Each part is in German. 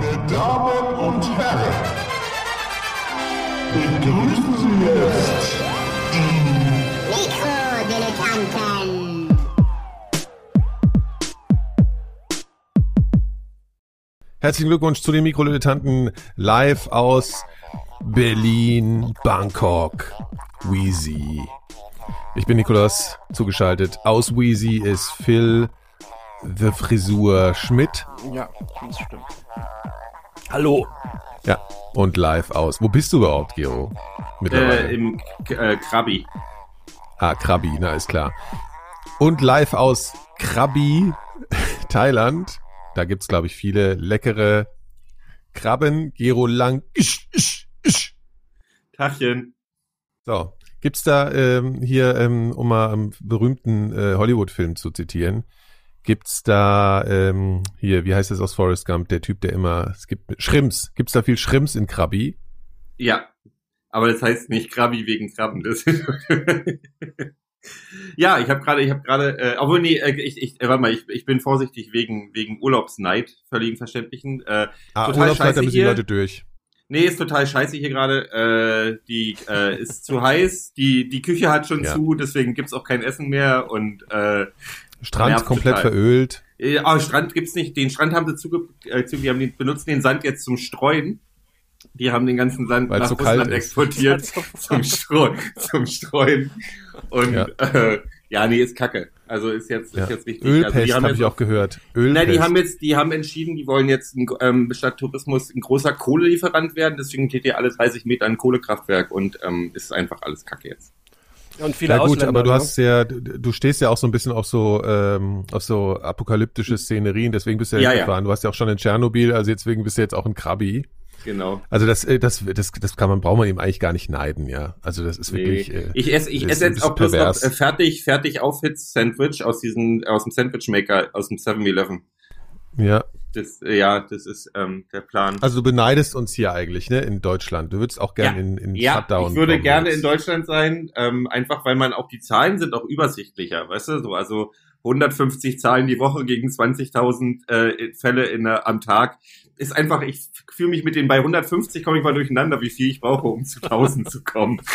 Meine Damen und Herren, begrüßen Sie jetzt die Mikrodilettanten. Herzlichen Glückwunsch zu den Mikrodilettanten live aus Berlin, Bangkok, Wheezy. Ich bin Nikolas, zugeschaltet. Aus Wheezy ist Phil The Frisur Schmidt. Ja, das stimmt. Hallo. Ja, und live aus. Wo bist du überhaupt, Gero? Mittlerweile. Äh, Im äh, Krabi. Ah, Krabi, na ist klar. Und live aus Krabi, Thailand. Da gibt's, glaube ich, viele leckere Krabben. Gero Lang. Isch, isch, isch. Tachchen. So, gibt's da ähm, hier, ähm, um mal einen berühmten äh, Hollywood-Film zu zitieren, gibt's da ähm, hier, wie heißt das aus Forrest Gump, der Typ, der immer, es gibt Schrimps, gibt's da viel Schrimps in Krabi? Ja. Aber das heißt nicht Krabi wegen Krabben. Das ja, ich habe gerade, ich habe gerade, äh, obwohl nee, äh, ich, ich, äh, warte mal, ich, ich bin vorsichtig wegen wegen Urlaubsneid, völligen Verständlichen. Äh, Ah, Total Urlaubszeit, da scheiße müssen die. Leute durch. nee, ist total scheiße hier gerade. Äh, die äh, ist zu heiß, die die Küche hat schon Ja. zu, deswegen gibt's auch kein Essen mehr und äh, Strand Nervt komplett total. verölt. Äh, Aber Strand gibt's nicht. Den Strand haben sie zuge äh, zu, die haben den, benutzen den Sand jetzt zum Streuen. Die haben den ganzen Sand Weil's nach so Russland exportiert zum, Streu zum Streuen. Und Ja. Äh, ja, nee, ist Kacke. Also ist jetzt Ja. ist jetzt richtig. Ölpest also die haben habe jetzt ich auch gehört. Ölpest. Nein, die haben jetzt, die haben entschieden, die wollen jetzt ein, ähm, statt Tourismus ein großer Kohlelieferant werden. Deswegen steht hier alle 30 Meter ein Kohlekraftwerk und ähm, ist einfach alles Kacke jetzt. Und viele ja gut, aber du ne? hast ja, du, stehst ja auch so ein bisschen auf so ähm, auf so apokalyptische Szenerien, deswegen bist du ja, Ja, jetzt ja. gefahren. Du warst ja auch schon in Tschernobyl, also deswegen bist du jetzt auch in Krabi. Genau. Also das, äh, das, das, das kann man, braucht man ihm eigentlich gar nicht neiden, ja. Also das ist wirklich. Nee. Äh, ich esse, ich esse jetzt auch bloß noch äh, fertig, fertig Aufhitz Sandwich aus diesem, aus dem Sandwich Maker, aus dem 7-Eleven. ja. Das, äh, ja, das ist ähm, der Plan. Also du beneidest uns hier eigentlich, ne, in Deutschland. Du würdest auch gerne Ja. in, in ja, Shutdown. ich würde gerne jetzt. in Deutschland sein, ähm, einfach weil man auch die Zahlen sind auch übersichtlicher, weißt du, so also 150 Zahlen die Woche gegen 20.000 äh, Fälle in, der- am Tag ist einfach, ich fühle mich mit den bei 150 komme ich mal durcheinander, wie viel ich brauche, um zu 1000 zu kommen.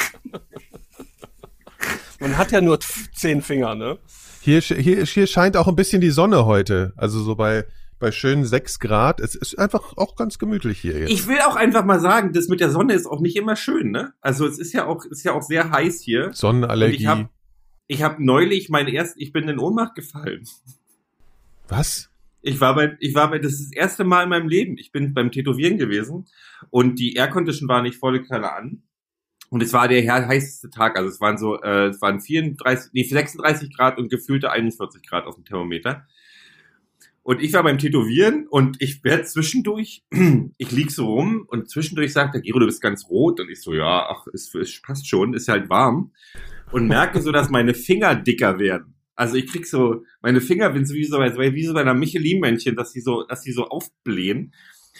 Man hat ja nur zehn Finger, ne? Hier, hier, hier scheint auch ein bisschen die Sonne heute. Also so bei, bei schönen sechs Grad. Es ist einfach auch ganz gemütlich hier jetzt. Ich will auch einfach mal sagen, das mit der Sonne ist auch nicht immer schön, ne? Also es ist ja auch, ist ja auch sehr heiß hier. Sonnenallergie. Und ich hab- Ich habe neulich mein erst, ich bin in Ohnmacht gefallen. Was? Ich war bei, ich war bei, das ist das erste Mal in meinem Leben. Ich bin beim Tätowieren gewesen und die Aircondition war nicht volle Kanne an. Und es war der heißeste Tag, also es waren so, äh, es waren 34, nee, 36 Grad und gefühlte 41 Grad auf dem Thermometer. Und ich war beim Tätowieren und ich werde zwischendurch, ich lieg so rum und zwischendurch sagt der Gero, du bist ganz rot. Und ich so, ja, ach, es, es passt schon, ist halt warm. Und merke so, dass meine Finger dicker werden. Also ich krieg so, meine Finger sind so wie so, wie so bei einer Michelin-Männchen, dass die so, dass die so aufblähen.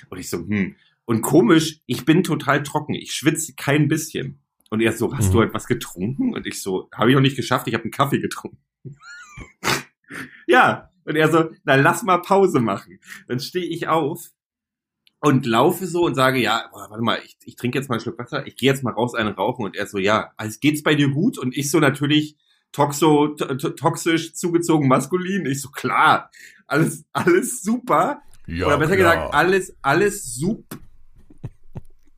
Und ich so, hm. Und komisch, ich bin total trocken. Ich schwitze kein bisschen. Und er so, hast Mhm. du etwas getrunken? Und ich so, habe ich noch nicht geschafft, ich habe einen Kaffee getrunken. ja. Und er so, na lass mal Pause machen. Dann stehe ich auf und laufe so und sage, ja, boah, warte mal, ich, ich trinke jetzt mal einen Schluck Wasser, ich gehe jetzt mal raus einen rauchen. Und er so, ja, also geht's bei dir gut? Und ich so natürlich toxo, to, to, toxisch zugezogen maskulin. Ich so, klar, alles, alles super. Ja, Oder besser klar. gesagt, alles, alles sup.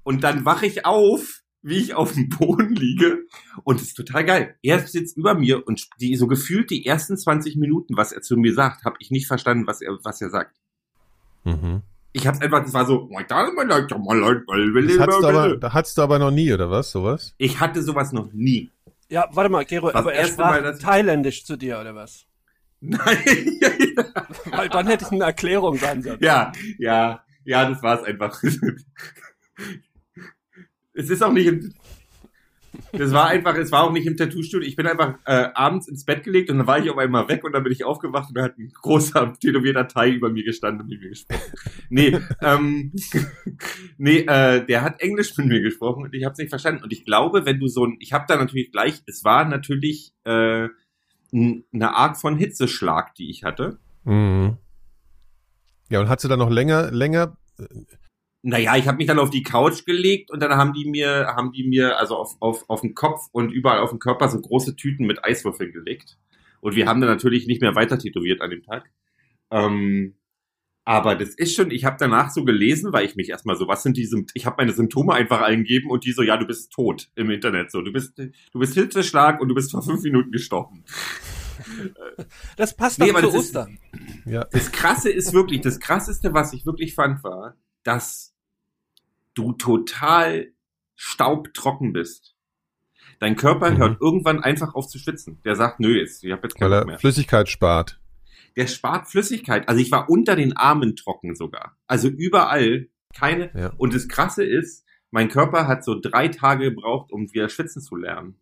Und dann wache ich auf, wie ich auf dem Boden liege. Und es ist total geil. Er sitzt über mir und die so gefühlt die ersten 20 Minuten, was er zu mir sagt, habe ich nicht verstanden, was er, was er sagt. Mhm. Ich hab's einfach, das war so, Das hattest du aber, da hattest du aber noch nie, oder was? Sowas? ich hatte sowas noch nie. Ja, warte mal, Gero, Das aber er sprach Mal, dass- thailändisch zu dir, oder was? Nein. Weil dann hätte ich eine Erklärungsansatz. ja, ja, ja, das war's einfach. Es ist auch nicht im, das war einfach, es war auch nicht im Tattoo-Studio. Ich bin einfach äh, abends ins Bett gelegt und dann war ich auf einmal weg und dann bin ich aufgewacht und da hat ein großer tätowierter Thai über mir gestanden und mit mir gesprochen. Nee, ähm, nee, äh, der hat Englisch mit mir gesprochen und ich habe es nicht verstanden. Und ich glaube, wenn du so ein, ich habe da natürlich gleich, es war natürlich äh, eine Art von Hitzeschlag, die ich hatte. Mhm. Ja, und hast du dann noch länger, länger Naja, ich habe mich dann auf die Couch gelegt und dann haben die mir, haben die mir also auf, auf, auf den Kopf und überall auf den Körper so große Tüten mit Eiswürfeln gelegt. Und wir haben dann natürlich nicht mehr weiter tätowiert an dem Tag. Ähm, aber das ist schon, ich habe danach so gelesen, weil ich mich erstmal so, was sind die Symptome, ich habe meine Symptome einfach eingegeben und die so, ja, du bist tot im Internet. So, du bist, du bist Hitzeschlag und du bist vor fünf Minuten gestorben. Das passt Nee, doch zu das ist- Ostern. Ja. Das Krasse ist wirklich, das Krasseste, was ich wirklich fand, war, dass du total staubtrocken bist. Dein Körper Mhm. hört irgendwann einfach auf zu schwitzen. Der sagt, nö, jetzt, ich habe jetzt keinen Weil er mehr. Flüssigkeit spart. Der spart Flüssigkeit. Also ich war unter den Armen trocken sogar. Also überall keine. Ja. Und das Krasse ist, mein Körper hat so drei Tage gebraucht, um wieder schwitzen zu lernen.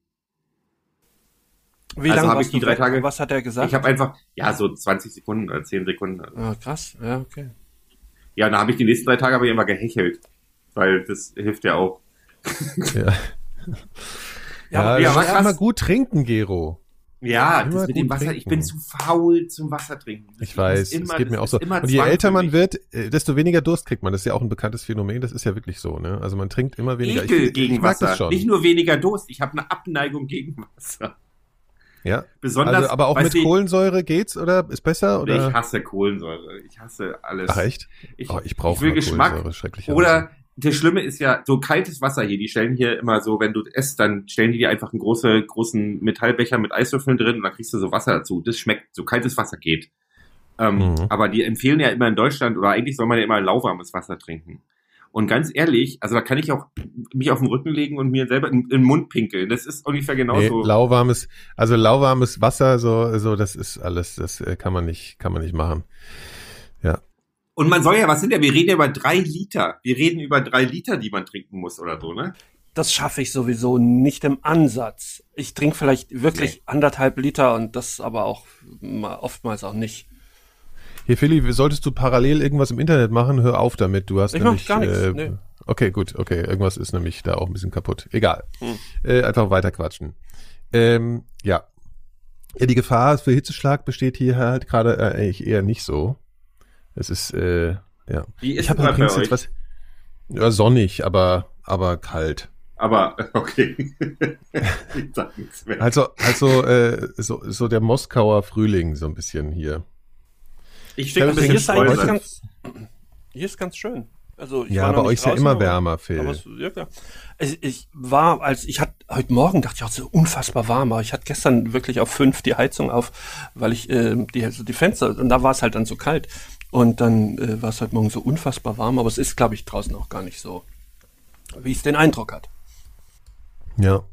Wie Also lange hab warst ich die drei weg? Tage- Was hat er gesagt? Ich habe einfach, ja, so 20 Sekunden oder 10 Sekunden. ah, krass, ja, okay. Ja, dann habe ich die nächsten drei Tage aber immer gehechelt. Weil das hilft ja auch. Ja, ja, ja, ja aber immer gut trinken, Gero. Ja, Immer das mit dem Wasser. Ich bin trinken. zu faul zum Wasser trinken. Ich muss weiß, immer- es geht mir das auch so. immer Und je älter man wird, äh, desto weniger Durst kriegt man. Das ist ja auch ein bekanntes Phänomen. Das ist ja wirklich so, ne? Also man trinkt immer weniger. Ekel ich, gegen ich Wasser. das schon. Nicht nur weniger Durst. Ich habe eine Abneigung gegen Wasser. Ja. Besonders. Also, aber auch mit du, Kohlensäure geht's oder ist besser Ich oder? hasse Kohlensäure. Ich hasse alles. Ach echt? Ich, Oh, ich brauche Geschmack. Kohlensäure, schrecklicherweise. Oder das Schlimme ist ja, so kaltes Wasser hier, die stellen hier immer so, wenn du esst, dann stellen die dir einfach einen große, großen Metallbecher mit Eiswürfeln drin und dann kriegst du so Wasser dazu. Das schmeckt, so kaltes Wasser geht. Ähm, Mhm. Aber die empfehlen ja immer in Deutschland, oder eigentlich soll man ja immer lauwarmes Wasser trinken. Und ganz ehrlich, also da kann ich auch mich auf den Rücken legen und mir selber in, in den Mund pinkeln. Das ist ungefähr Nee, genauso. lauwarmes, also lauwarmes Wasser, so, so, das ist alles, das äh, kann man nicht, kann man nicht machen. und man soll ja, was sind ja, wir reden ja über drei Liter. Wir reden über drei Liter, die man trinken muss oder so, ne? Das schaffe ich sowieso nicht im Ansatz. Ich trinke vielleicht wirklich anderthalb Liter und das aber auch mal- oftmals auch nicht. Hier, Philly, solltest du parallel irgendwas im Internet machen, hör auf damit. Du hast Ich mach nämlich. gar nichts, äh, nee. Okay, gut, okay. Irgendwas ist nämlich da auch ein bisschen kaputt. Egal. Hm. Äh, einfach weiter quatschen. Ähm, ja. ja. Die Gefahr für Hitzeschlag besteht hier halt gerade äh, eigentlich eher nicht so. Es ist, äh, ja. Wie ist Ich habe übrigens jetzt was. Ja, sonnig, aber, aber kalt. Aber, okay. ich sag nichts mehr. Also, also, äh, so, so der Moskauer Frühling, so ein bisschen hier. Ich schicke ein Also hier bisschen ist eigentlich Streusel. ganz, hier ist ganz schön. Also ich Ja, bei euch ist ja immer wärmer, Phil. Aber es, ja, klar. Ich, ich war, als ich hatte heute Morgen dachte ich auch so unfassbar warm, aber ich hatte gestern wirklich auf fünf die Heizung auf, weil ich äh, die, also die Fenster und da war es halt dann so kalt und dann äh, war es heute Morgen so unfassbar warm, aber es ist, glaube ich, draußen auch gar nicht so, wie es den Eindruck hat. Ja.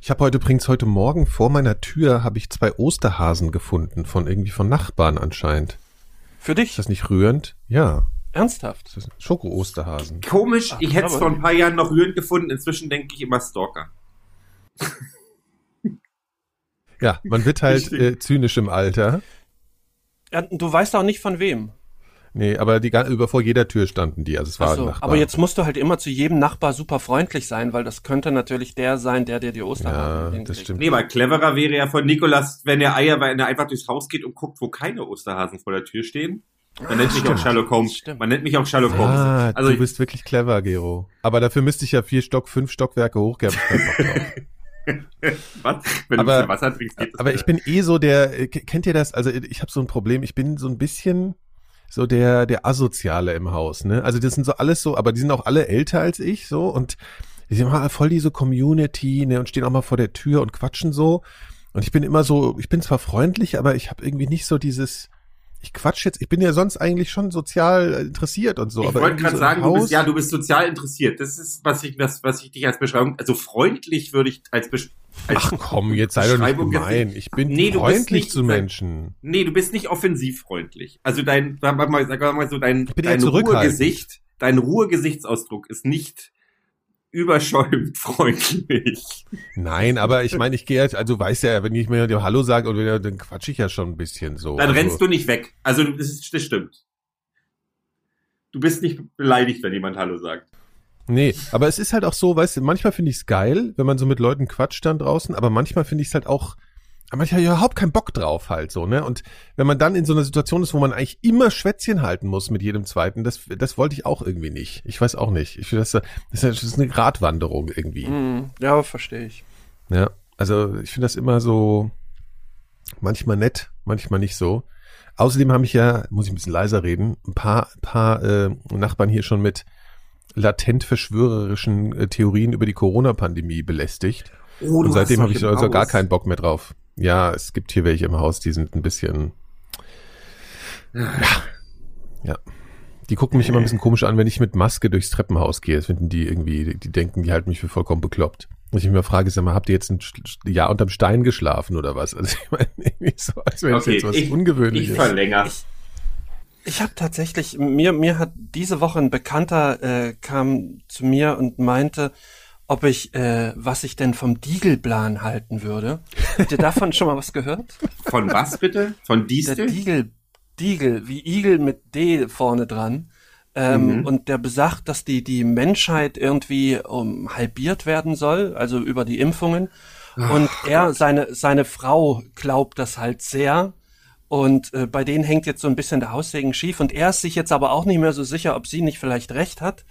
Ich habe heute übrigens heute Morgen vor meiner Tür habe ich zwei Osterhasen gefunden von irgendwie von Nachbarn anscheinend. Für dich Ist das nicht rührend? Ja, ernsthaft? Schoko-Osterhasen. Komisch, ich hätte es vor ein paar Jahren noch rührend gefunden. Inzwischen denke ich immer Stalker. Ja, man wird halt äh, zynisch im Alter. Ja, du weißt auch nicht von wem. Nee, aber die über vor jeder Tür standen die, also es war Ach ein so, Nachbar. aber jetzt musst du halt immer zu jedem Nachbar super freundlich sein, weil das könnte natürlich der sein, der dir die Osterhasen Ja, das stimmt. Nee, aber cleverer wäre ja von Nikolas, wenn er Eier, wenn er einfach durchs Haus geht und guckt, wo keine Osterhasen vor der Tür stehen. Man nennt mich auch Sherlock Holmes. Stimmt. Man nennt mich auch Sherlock Holmes. Ah, Also du bist wirklich clever, Gero. Aber dafür müsste ich ja vier Stock, fünf Stockwerke drauf. was? Wenn Aber- du Wasser trinkst, geht das Aber wieder. ich bin eh so der, äh, kennt ihr das? Also ich habe so ein Problem, ich bin so ein bisschen so der der asoziale im Haus, ne? Also das sind so alles so, aber die sind auch alle älter als ich so und die sind mal voll diese Community, ne, und stehen auch mal vor der Tür und quatschen so und ich bin immer so, ich bin zwar freundlich, aber ich habe irgendwie nicht so dieses ich quatsch jetzt, ich bin ja sonst eigentlich schon sozial interessiert und so, ich aber wollte gerade so sagen, du bist, ja, du bist sozial interessiert. Das ist, was ich, was, was ich dich als Beschreibung, also freundlich würde ich als, Besch als Ach komm, jetzt sei doch nicht gemein. Ich bin Nee, freundlich nicht- zu Menschen. Nee, du bist nicht offensiv freundlich. Also dein, sag mal, sag mal so, dein, dein. Ruhegesicht, dein Ruhegesichtsausdruck ist nicht überschäumt freundlich. Nein, aber ich meine, ich gehe jetzt, also du weißt ja, wenn ich mir dir Hallo sage, oder dann quatsch ich ja schon ein bisschen so. Dann also, rennst du nicht weg. Also das, ist, das stimmt. Du bist nicht beleidigt, wenn jemand Hallo sagt. Nee, aber es ist halt auch so, weißt du, manchmal finde ich es geil, wenn man so mit Leuten quatscht dann draußen, aber manchmal finde ich es halt auch aber ich habe überhaupt keinen Bock drauf halt so, ne? Und wenn man dann in so einer Situation ist, wo man eigentlich immer Schwätzchen halten muss mit jedem zweiten, das, das wollte ich auch irgendwie nicht. Ich weiß auch nicht. Ich finde, das, das ist eine Gratwanderung irgendwie. Hm, ja, verstehe ich. Ja, also ich finde das immer so manchmal nett, manchmal nicht so. Außerdem habe ich ja, muss ich ein bisschen leiser reden, ein paar, paar äh, Nachbarn hier schon mit latent verschwörerischen äh, Theorien über die Corona-Pandemie belästigt. Oh, Und seitdem habe ich also gar keinen Bock mehr drauf. Ja, es gibt hier welche im Haus, die sind ein bisschen, ja, ja. Die gucken mich immer ein bisschen komisch an, wenn ich mit Maske durchs Treppenhaus gehe. Das finden die irgendwie, die, die denken, die halten mich für vollkommen bekloppt. Und ich mich immer frage, sag mal, habt ihr jetzt ein Jahr unterm Stein geschlafen oder was? Also ich meine, irgendwie so, als wäre das Okay, jetzt was ich, ich Ungewöhnliches. verlängere. Ich habe tatsächlich, mir, mir hat diese Woche ein Bekannter äh, kam zu mir und meinte, ob ich, äh, was ich denn vom Diegelplan halten würde. Habt ihr davon schon mal was gehört? Von was bitte? Von Der Distel? Diegel, Diegel, wie Igel mit D vorne dran. Ähm, Mhm. Und der besagt, dass die, die Menschheit irgendwie um, halbiert werden soll, also über die Impfungen. Und er, seine, seine Frau glaubt das halt sehr. Und äh, bei denen hängt jetzt so ein bisschen der Haussegen schief. Und er ist sich jetzt aber auch nicht mehr so sicher, ob sie nicht vielleicht recht hat.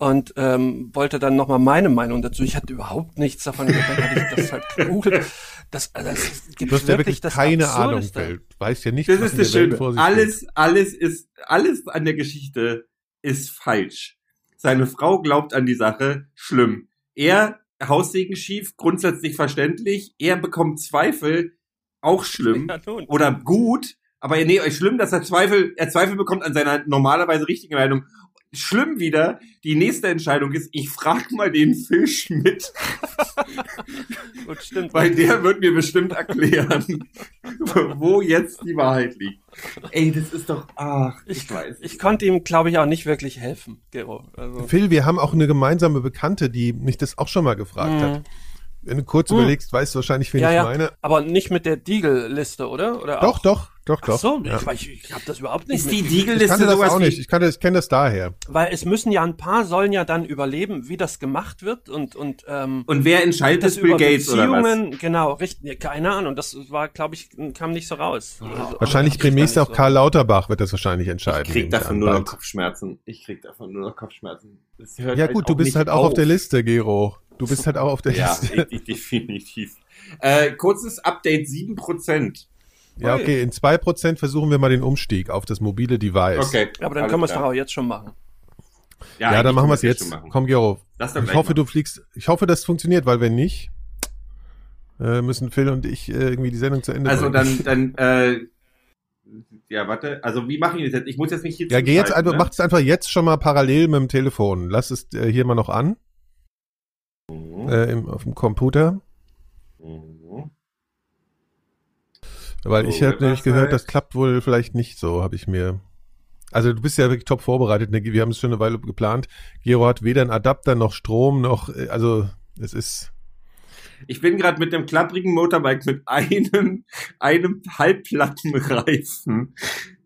Und ähm, wollte dann nochmal meine Meinung dazu. Ich hatte überhaupt nichts davon gehört, dann hatte ich das halt gegoogelt. Das, also, das gibt Du hast ja wirklich wirklich das keine Ahnung, Absurdeste. Phil. Du weißt ja nicht, Das was ist das der Welt Schöne. vor sich geht. Alles, alles ist, alles an der Geschichte ist falsch. Seine Frau glaubt an die Sache, schlimm. Er, Haussegen schief, grundsätzlich verständlich. Er bekommt Zweifel, auch schlimm. Ja. Oder gut, aber nee, schlimm, dass er Zweifel, er Zweifel bekommt an seiner normalerweise richtigen Meinung. Schlimm wieder, die nächste Entscheidung ist, ich frag mal den Phil Schmidt, Gut, stimmt. weil der wird mir bestimmt erklären, wo jetzt die Wahrheit liegt. Ey, das ist doch, ach, ich, ich, weiß. ich konnte ihm, glaube ich, auch nicht wirklich helfen, Gero. Also, Phil, wir haben auch eine gemeinsame Bekannte, die mich das auch schon mal gefragt hat. Wenn du kurz Hm. überlegst, weißt du wahrscheinlich, wen ja, ich ja, meine. aber nicht mit der Diegel-Liste, oder? oder Doch, auch? doch, doch, Ach doch. so, ja. ich, ich habe das überhaupt nicht ist die mit- Ich Diegelliste kannte das sowas auch nicht. Ich, kannte, ich kenne das daher. Weil es müssen ja ein paar sollen ja dann überleben, wie das gemacht wird und und ähm, und wer entscheidet das Bill über Gates oder was? Beziehungen, genau, richtig, ja, keine Ahnung, das war, glaube ich, kam nicht so raus. Also, Wahrscheinlich demnächst auch so. Karl Lauterbach wird das wahrscheinlich entscheiden. Ich krieg davon nur noch. Kopfschmerzen. Ich krieg davon nur noch Kopfschmerzen. Das hört Ja halt gut, du bist halt auch auf der Liste, Gero. Du bist halt auch auf der Ja, Liste. ich, definitiv. Äh, kurzes Update, 7%. Ja, okay, in zwei Prozent versuchen wir mal den Umstieg auf das mobile Device. Okay. Aber dann können wir es doch auch jetzt schon machen. Ja, eigentlich dann machen wir es jetzt. schon machen. Komm, Gero. Lass doch Ich gleich hoffe, du machen. fliegst. Ich hoffe, das funktioniert, weil wenn nicht, äh, müssen Phil und ich äh, irgendwie die Sendung zu Ende Also bringen. dann, dann, äh, ja, warte. Also wie mache ich das jetzt? Ich muss jetzt nicht hier Ja, geh jetzt einfach, ne? mach es einfach jetzt schon mal parallel mit dem Telefon. Lass es äh, hier mal noch an, Mhm. äh, im, auf dem Computer. Mhm. Weil So, ich habe nämlich gehört, halt- das klappt wohl vielleicht nicht so, habe ich mir. Also du bist ja wirklich top vorbereitet. Ne? Wir haben es schon eine Weile geplant. Gero hat weder einen Adapter noch Strom noch, äh, also es ist. Ich bin gerade mit dem klapprigen Motorbike mit einem, einem halbplatten Reifen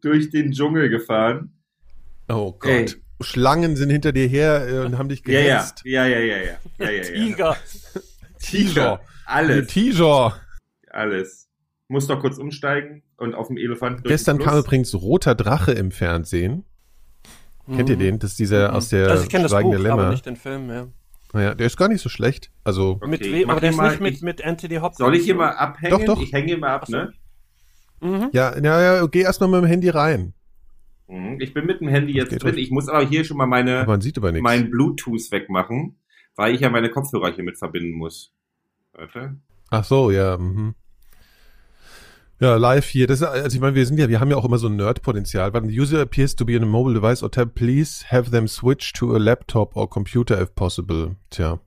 durch den Dschungel gefahren. Oh Gott. Ey. Schlangen sind hinter dir her äh, und haben dich Ja, ja, gehetzt. ja, ja, ja, ja, ja, ja, ja. Tiger. Tiger. Alles, Tiger. alles. Muss doch kurz umsteigen und auf dem Elefanten durch Gestern kam übrigens Roter Drache im Fernsehen. Kennt ihr den? Das ist dieser aus der also ich kenne das Buch, Schweigende aber Lämmer. nicht den Film, ja. Naja, der ist gar nicht so schlecht. Also, Okay, mit wem, aber der ist mal- nicht mit, ich- mit Anthony Hopkins. Soll ich hier mal abhängen? Doch, doch. Ich hänge hier mal ab, so. ne? Mhm. ja, ja, ja, geh erstmal mit dem Handy rein. Mhm. Ich bin mit dem Handy jetzt drin. ruhig. Ich muss aber hier schon mal meine, man sieht aber mein Bluetooth wegmachen, weil ich ja meine Kopfhörer hier mit verbinden muss. Warte. Ach so, ja. Mhm. Ja, live hier. Das ist, also ich meine, wir sind ja, wir haben ja auch immer so ein Nerd-Potenzial. When the user appears to be in a mobile device or tab, please have them switch to a laptop or computer if possible. Tja.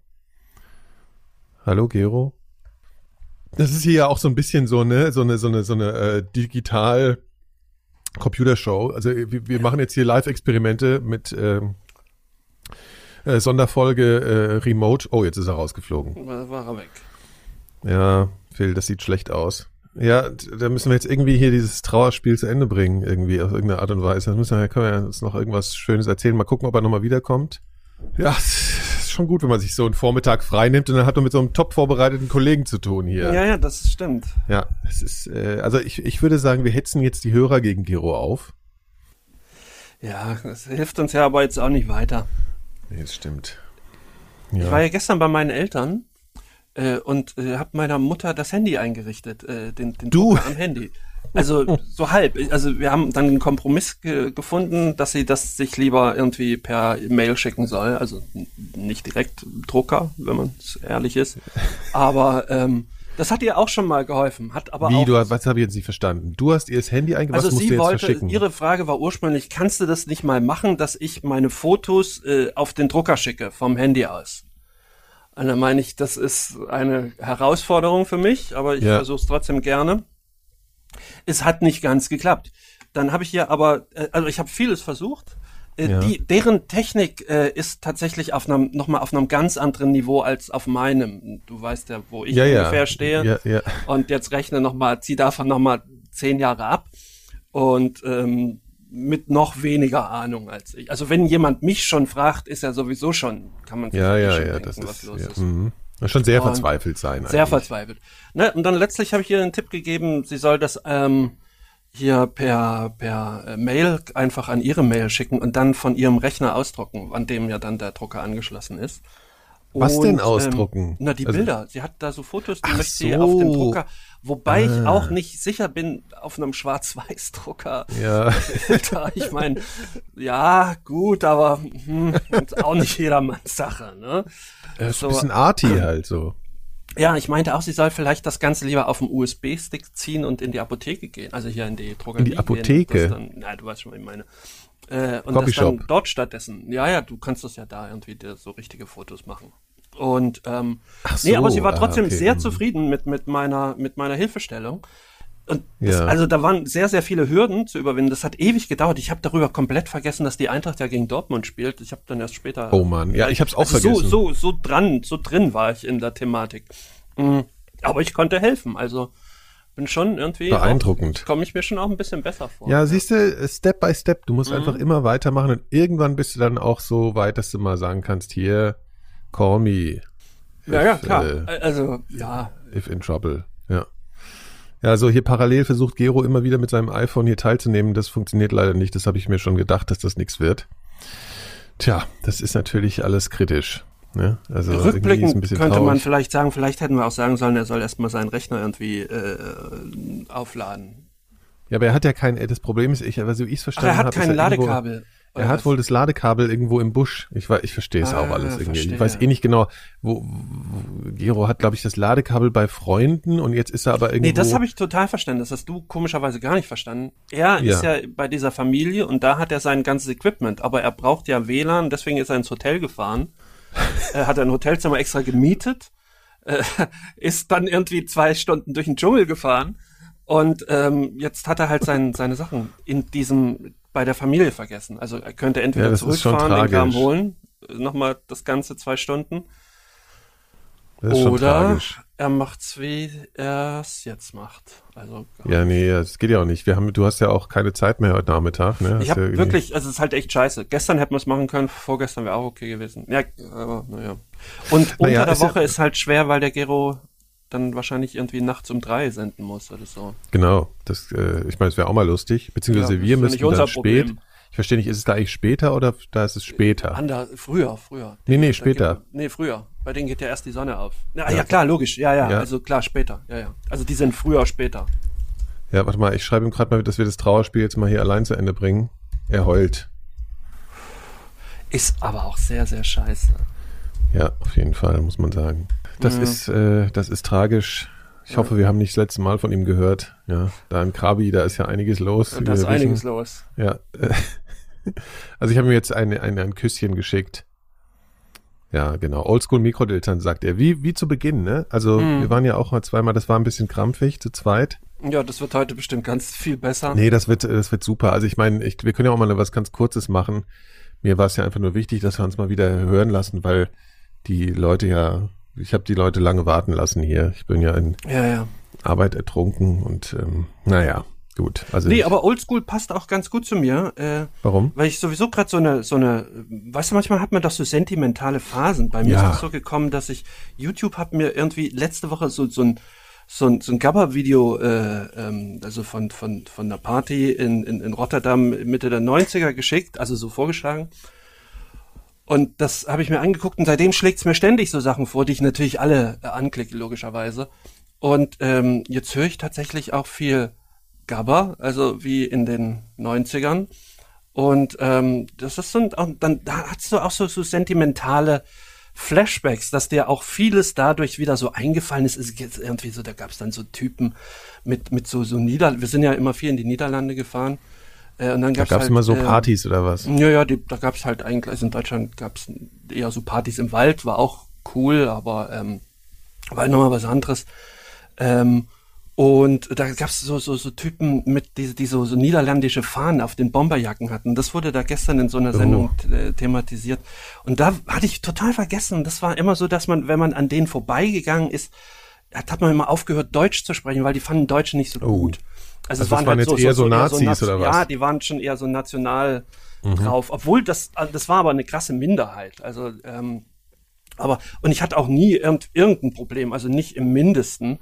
Hallo, Gero? Das ist hier ja auch so ein bisschen so eine, so eine, so eine, so eine äh, digital Computershow. Also wir, wir machen jetzt hier Live-Experimente mit ähm, äh, Sonderfolge äh, Remote. Oh, jetzt ist er rausgeflogen. War, war er weg. Ja, Phil, das sieht schlecht aus. Ja, da müssen wir jetzt irgendwie hier dieses Trauerspiel zu Ende bringen, irgendwie auf irgendeine Art und Weise. Da müssen wir, können wir uns noch irgendwas Schönes erzählen. Mal gucken, ob er nochmal wiederkommt. Ja, es ist schon gut, wenn man sich so einen Vormittag frei nimmt und dann hat man mit so einem top vorbereiteten Kollegen zu tun hier. Ja, ja, das stimmt. Ja, es ist, äh, also ich, ich würde sagen, wir hetzen jetzt die Hörer gegen Gero auf. Ja, das hilft uns ja aber jetzt auch nicht weiter. Nee, das stimmt. Ich war ja gestern bei meinen Eltern äh, und äh, habe meiner Mutter das Handy eingerichtet, äh, den, den Du? Drucker am Handy. Also so halb. Also wir haben dann einen Kompromiss ge gefunden, dass sie das sich lieber irgendwie per Mail schicken soll. Also nicht direkt Drucker, wenn man ehrlich ist. Aber ähm, das hat ihr auch schon mal geholfen. Hat aber Wie, auch du, was habe ich jetzt nicht verstanden? Du hast ihr das Handy eingegeben, also sie wollte, ihre Frage war ursprünglich, kannst du das nicht mal machen, dass ich meine Fotos äh, auf den Drucker schicke, vom Handy aus? Und dann meine ich, das ist eine Herausforderung für mich, aber ich Ja. versuche es trotzdem gerne. Es hat nicht ganz geklappt. Dann habe ich hier aber, äh, also ich habe vieles versucht. Äh, Ja. die, deren Technik äh, ist tatsächlich auf einem, nochmal auf einem ganz anderen Niveau als auf meinem. Du weißt ja, wo ich ja, ja. ungefähr stehe Ja, ja. und jetzt rechne noch mal, zieh davon noch mal zehn Jahre ab und ähm, mit noch weniger Ahnung als ich. Also wenn jemand mich schon fragt, ist er sowieso schon, kann man sich Ja, ja, schon ja, denken, das was ist, los ja, ist. mhm. Schon sehr Und verzweifelt sein. Sehr eigentlich. verzweifelt. Ne? Und dann letztlich habe ich ihr einen Tipp gegeben, sie soll das ähm, hier per, per äh, Mail einfach an ihre Mail schicken und dann von ihrem Rechner ausdrucken, an dem ja dann der Drucker angeschlossen ist. Was Und, denn ausdrucken? Ähm, na, die Also- Bilder. Sie hat da so Fotos, die möchte sie so. auf dem Drucker. Wobei ich Ah. auch nicht sicher bin, auf einem Schwarz-Weiß-Drucker. Ja. Ich meine, ja, gut, aber hm, auch nicht jedermanns Sache, ne? das ist So, ein bisschen arty halt so. ja, ich meinte auch, sie soll vielleicht das Ganze lieber auf dem USB-Stick ziehen und in die Apotheke gehen. Also hier in die Drogerie. In die Apotheke? Gehen, das dann, na, du weißt schon, was ich meine. Äh, und das Copyshop. dann dort stattdessen. Ja, ja, du kannst das ja da irgendwie dir so richtige Fotos machen. Und ähm, Ach nee, aber so, sie war ah, trotzdem okay, sehr mhm. zufrieden mit, mit meiner mit meiner Hilfestellung. Und das, Ja. also da waren sehr, sehr viele Hürden zu überwinden. Das hat ewig gedauert. Ich habe darüber komplett vergessen, dass die Eintracht ja gegen Dortmund spielt. Ich habe dann erst später. Oh Mann, ja, ich hab's auch also vergessen. So, so, so dran, so drin war ich in der Thematik. Mm, Aber ich konnte helfen. Also bin schon irgendwie. Beeindruckend. Komme ich mir schon auch ein bisschen besser vor. Ja, siehst du, Step by Step. Du musst Mhm. einfach immer weitermachen und irgendwann bist du dann auch so weit, dass du mal sagen kannst, hier, call me ja, ja, if, klar. äh, also, ja. if in trouble. Ja. Ja, so hier parallel versucht Gero immer wieder mit seinem iPhone hier teilzunehmen. Das funktioniert leider nicht. Das habe ich mir schon gedacht, dass das nichts wird. Tja, das ist natürlich alles kritisch. Ne? Also irgendwie ist ein Rückblickend bisschen könnte man traurig. vielleicht sagen, vielleicht hätten wir auch sagen sollen, er soll erstmal seinen Rechner irgendwie äh, aufladen. Ja, aber er hat ja kein, das Problem ist, ich, also wie ich es verstanden er hat habe, kein ist er irgendwo- Ladekabel. Er hat was? wohl das Ladekabel irgendwo im Busch. Ich, ich verstehe es auch Ah, alles irgendwie. verstehe. Ich weiß eh nicht genau, wo, wo Gero hat, glaube ich, das Ladekabel bei Freunden und jetzt ist er aber irgendwo. Nee, das habe ich total verstanden. Das hast du komischerweise gar nicht verstanden. Er Ja. ist ja bei dieser Familie und da hat er sein ganzes Equipment, aber er braucht ja WLAN, deswegen ist er ins Hotel gefahren. er hat ein Hotelzimmer extra gemietet, äh, ist dann irgendwie zwei Stunden durch den Dschungel gefahren und ähm, jetzt hat er halt sein, seine Sachen in diesem bei der Familie vergessen. Also er könnte entweder Ja, zurückfahren, den Kram holen, äh, nochmal das ganze zwei Stunden, oder er macht's wie er es jetzt macht. Also Ja, nee, das geht ja auch nicht. Wir haben, du hast ja auch keine Zeit mehr heute Nachmittag, ne? Hast Ich ja habe irgendwie- wirklich, also es ist halt echt scheiße. Gestern hätten wir es machen können, vorgestern wäre auch okay gewesen. Ja, aber naja. Und Naja, unter der ist ja- Woche ist halt schwer, weil der Gero dann wahrscheinlich irgendwie nachts um drei senden muss oder so. Genau. Das, äh, ich meine, es wäre auch mal lustig. Beziehungsweise Ja, wir ja müssen dann spät. Problem. Ich verstehe nicht, ist es da eigentlich später oder da ist es später? Ander, früher, früher. Nee, nee, später. Geht, nee, früher. Bei denen geht ja erst die Sonne auf. Ja, ja. klar, logisch. Ja, ja, Ja. Also klar, später. Ja, ja. Also die sind früher, später. Ja, warte mal, ich schreibe ihm gerade mal, dass wir das Trauerspiel jetzt mal hier allein zu Ende bringen. Er heult. Ist aber auch sehr, sehr scheiße. Ja, auf jeden Fall, muss man sagen. Das Ja. ist, äh, das ist tragisch. Ich hoffe, wir haben nicht das letzte Mal von ihm gehört. Ja, da in Krabi, da ist ja einiges los. da ist einiges wissen. los. Ja. Also ich habe ihm jetzt ein, ein, ein Küsschen geschickt. Ja, genau. Oldschool Mikrodilettant, sagt er. Wie, wie zu Beginn, ne? Also Mhm. wir waren ja auch mal zweimal, das war ein bisschen krampfig zu zweit. Ja, das wird heute bestimmt ganz viel besser. Nee, das wird, das wird super. Also ich meine, ich, wir können ja auch mal was ganz Kurzes machen. Mir war es ja einfach nur wichtig, dass wir uns mal wieder hören lassen, weil die Leute ja, ich habe die Leute lange warten lassen hier. Ich bin ja in Ja, ja. Arbeit ertrunken und ähm, naja. gut. Also Nee, aber Oldschool passt auch ganz gut zu mir. Äh, warum? Weil ich sowieso gerade so eine, so eine, weißt du, manchmal hat man doch so sentimentale Phasen. Bei mir Ja. ist es so gekommen, dass ich, YouTube hat mir irgendwie letzte Woche so, so ein, so ein, so ein Gabba-Video, äh, ähm, also von, von, von einer Party in, in, in Rotterdam Mitte der 90er geschickt, also so vorgeschlagen. Und das habe ich mir angeguckt und seitdem schlägt's mir ständig so Sachen vor, die ich natürlich alle äh, anklicke, logischerweise. Und ähm, jetzt höre ich tatsächlich auch viel Gabba, also wie in den 90ern. Und ähm, das ist so, ein- auch, dann da hast du auch so, so sentimentale Flashbacks, dass dir auch vieles dadurch wieder so eingefallen ist. Ist jetzt irgendwie so, da gab es dann so Typen mit mit so so Nieder. Wir sind ja immer viel in die Niederlande gefahren. Äh, und dann Da gab's gab es halt, immer so äh, Partys oder was? ja, ja, die, da gab's halt eigentlich, also in Deutschland gab's eher so Partys im Wald, war auch cool, aber ähm, war nochmal was anderes. Ähm, und da gab's so, so, so Typen mit, die, die so, so niederländische Fahnen auf den Bomberjacken hatten. Das wurde da gestern in so einer Sendung äh, thematisiert. Und da hatte ich total vergessen. Das war immer so, dass man, wenn man an denen vorbeigegangen ist, hat, hat man immer aufgehört, Deutsch zu sprechen, weil die fanden Deutsche nicht so Oh. gut. Also das waren jetzt eher so Nazis Naz- oder was? Ja, die waren schon eher so national drauf. Obwohl das, das war aber eine krasse Minderheit. Also, ähm, aber, und ich hatte auch nie irgend, irgendein Problem, also nicht im Mindesten.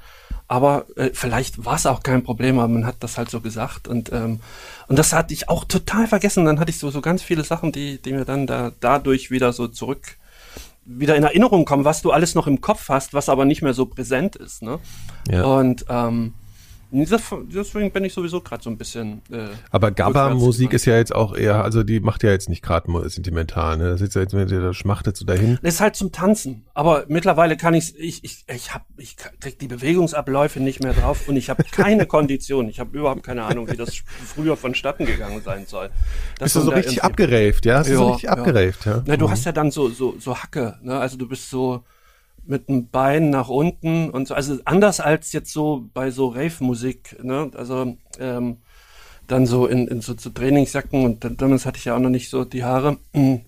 Aber äh, vielleicht war es auch kein Problem, aber man hat das halt so gesagt. Und, ähm, und das hatte ich auch total vergessen. Dann hatte ich so, so ganz viele Sachen, die, die mir dann da dadurch wieder so zurück wieder in Erinnerung kommen, was du alles noch im Kopf hast, was aber nicht mehr so präsent ist. Ne? Ja. Und ähm, deswegen bin ich sowieso gerade so ein bisschen. Äh, Aber Gabba-Musik ist ja jetzt auch eher, also die macht ja jetzt nicht gerade sentimental, ne? Das ist ja jetzt, wenn der schmachtet so dahin. Das ist halt zum Tanzen. Aber mittlerweile kann ich's, ich, ich, ich hab, ich krieg die Bewegungsabläufe nicht mehr drauf und ich habe keine Kondition. Ich habe überhaupt keine Ahnung, wie das früher vonstatten gegangen sein soll. Dass Bist du so da richtig abgereift, ja? Hast du so Ja, richtig ja. abgereift, ja? Na, du hast ja dann so, so, so Hacke, ne? Also du bist so mit dem Bein nach unten und so. Also anders als jetzt so bei so Rave-Musik, ne? Also ähm, dann so in, in so, so Trainingsjacken und dann, damals hatte ich ja auch noch nicht so die Haare.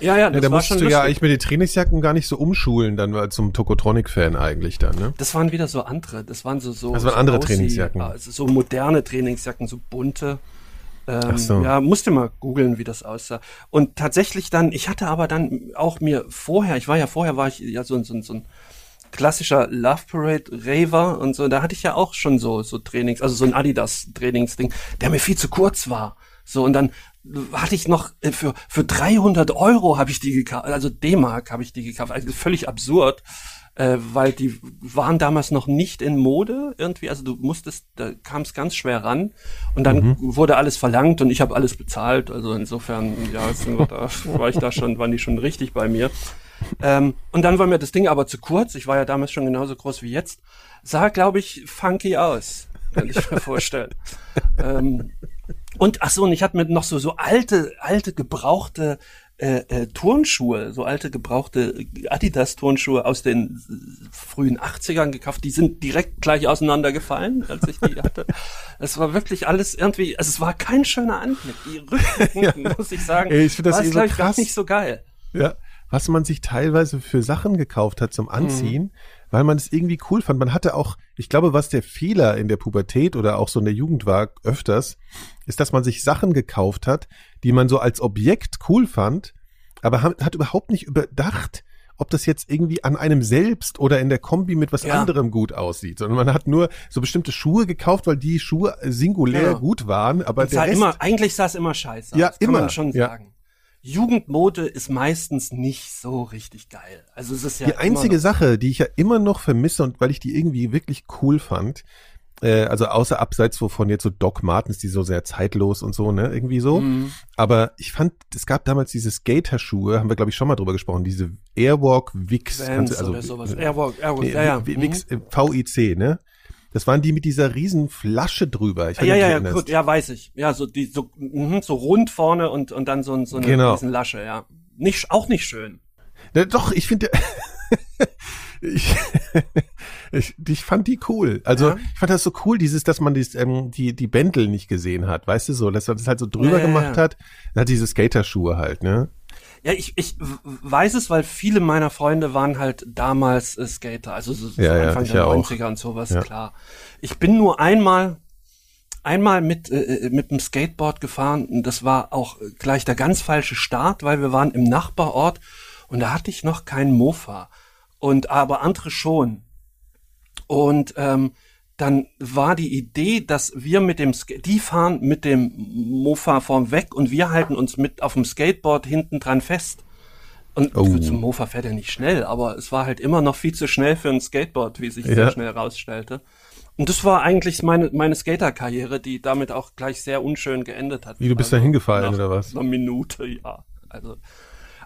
Ja, ja, das Ja, da war musst schon du ja lustig. eigentlich mit den Trainingsjacken gar nicht so umschulen, dann mal zum Tokotronic-Fan eigentlich dann, ne? Das waren wieder so andere. Das waren so so. Das waren so andere Aussie- Trainingsjacken. Also so moderne Trainingsjacken, so bunte. Ähm, so. Ja, musste mal googeln, wie das aussah. Und tatsächlich dann, ich hatte aber dann auch mir vorher, ich war ja vorher, war ich ja so, ein- so, ein- so ein klassischer Love Parade Raver und so, da hatte ich ja auch schon so, so Trainings, also so ein Adidas Trainingsding, der mir viel zu kurz war. So, und dann hatte ich noch äh, für, für 300 Euro habe ich die gekauft, also D-Mark habe ich die gekauft, also völlig absurd, äh, weil die waren damals noch nicht in Mode irgendwie, also du musstest, da kam es ganz schwer ran und dann wurde alles verlangt und ich habe alles bezahlt, also insofern, ja, da, war ich da schon, waren die schon richtig bei mir. Ähm, und dann war mir das Ding aber zu kurz. Ich war ja damals schon genauso groß wie jetzt. Sah, glaube ich, funky aus, kann ich mir vorstellen. ähm, und ach so, und ich hatte mir noch so so alte, alte gebrauchte äh, äh, Turnschuhe, so alte gebrauchte Adidas Turnschuhe aus den äh, frühen 80ern gekauft. Die sind direkt gleich auseinandergefallen, als ich die hatte. Es war wirklich alles irgendwie, also es war kein schöner Anblick. Die Rückblickend, muss ich sagen, Ey, ich das war eh so ich, nicht so geil. Ja. Was man sich teilweise für Sachen gekauft hat zum Anziehen, weil man es irgendwie cool fand. Man hatte auch, ich glaube, was der Fehler in der Pubertät oder auch so in der Jugend war, öfters, ist, dass man sich Sachen gekauft hat, die man so als Objekt cool fand, aber hat, hat überhaupt nicht überdacht, ob das jetzt irgendwie an einem selbst oder in der Kombi mit was Ja. anderem gut aussieht, sondern man hat nur so bestimmte Schuhe gekauft, weil die Schuhe singulär Ja. gut waren, aber Es der sah Rest, immer, eigentlich sah es immer scheiße Ja, kann immer, man schon ja. sagen. Jugendmode ist meistens nicht so richtig geil. Also es ist ja die einzige Sache, die ich ja immer noch vermisse und weil ich die irgendwie wirklich cool fand, äh, also außer abseits wovon jetzt so Doc Martens, die so sehr zeitlos und so, ne, irgendwie so. Mhm. Aber ich fand, es gab damals diese Skater-Schuhe, haben wir glaube ich schon mal drüber gesprochen, diese Airwalk Wix, also oder sowas. äh, Airwalk, Airwalk, nee, ja, ja. W- Mhm. Wix, äh, VIC, ne? Das waren die mit dieser riesen Flasche drüber. Ich weiß Ja, ja, ja, gut, ja, weiß ich. Ja, so die so, mhm, so rund vorne und und dann so, so eine Genau. riesen Lasche, ja. Nicht auch nicht schön. Na, doch, ich finde, ich, ich, ich fand die cool. Also Ja. ich fand das so cool, dieses, dass man dies, ähm, die die Bändel nicht gesehen hat, weißt du so, dass man das halt so drüber ja, gemacht ja. hat. Dann hat diese Skaterschuhe halt, ne? Ja, ich, ich weiß es, weil viele meiner Freunde waren halt damals äh, Skater, also so, so Ja, ja, Anfang ich der ja auch. 90er und sowas, Ja. klar. Ich bin nur einmal einmal mit, äh, mit dem Skateboard gefahren. Das war auch gleich der ganz falsche Start, weil wir waren im Nachbarort und da hatte ich noch keinen Mofa. Und aber andere schon. Und ähm, dann war die Idee, dass wir mit dem, Sk die fahren mit dem Mofa vorn weg und wir halten uns mit auf dem Skateboard hinten dran fest. Und Oh. zum Mofa fährt er nicht schnell, aber es war halt immer noch viel zu schnell für ein Skateboard, wie sich Ja. sehr schnell herausstellte. Und das war eigentlich meine, meine Skaterkarriere, die damit auch gleich sehr unschön geendet hat. Wie, du bist da hingefallen, oder was? Einer Minute, ja. Also,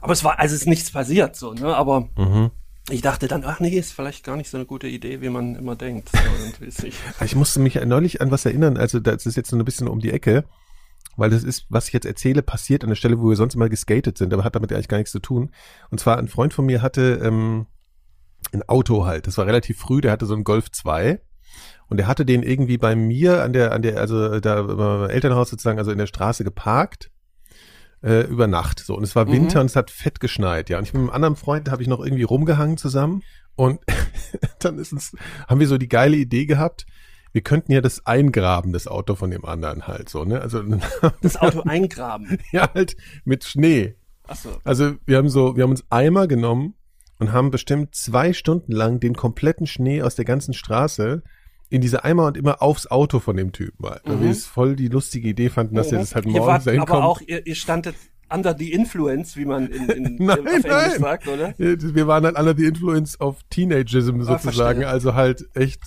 aber es war, also es ist nichts passiert, so, ne, aber Mhm. Ich dachte dann, ach nee, ist vielleicht gar nicht so eine gute Idee, wie man immer denkt. Sich. Ich musste mich neulich an was erinnern, also das ist jetzt so ein bisschen um die Ecke, weil das ist, was ich jetzt erzähle, passiert an der Stelle, wo wir sonst immer geskatet sind, aber hat damit eigentlich gar nichts zu tun. Und zwar ein Freund von mir hatte ähm, ein Auto halt, das war relativ früh, der hatte so einen Golf 2 und er hatte den irgendwie bei mir an der, an der, also da beim Elternhaus sozusagen, also in der Straße geparkt äh, über Nacht. So, und es war Winter Mhm. und es hat fett geschneit, ja. Und ich mit einem anderen Freund, habe ich noch irgendwie rumgehangen zusammen. Und dann ist uns, haben wir so die geile Idee gehabt, wir könnten ja das eingraben, das Auto von dem anderen halt so, ne? Also Das Auto eingraben. ja halt mit Schnee. Achso. Also wir haben so, wir haben uns Eimer genommen und haben bestimmt zwei Stunden lang den kompletten Schnee aus der ganzen Straße in diese Eimer und immer aufs Auto von dem Typen halt. Weil wir es voll die lustige Idee fanden, dass der das halt Mhm. ihr morgens wart dahin aber kommt. auch, ihr, ihr standet under the influence, wie man in, in, Nein, auf Englisch nein. sagt, oder? Wir waren halt alle die Influence of Teenagism sozusagen. verstehe. Also halt echt,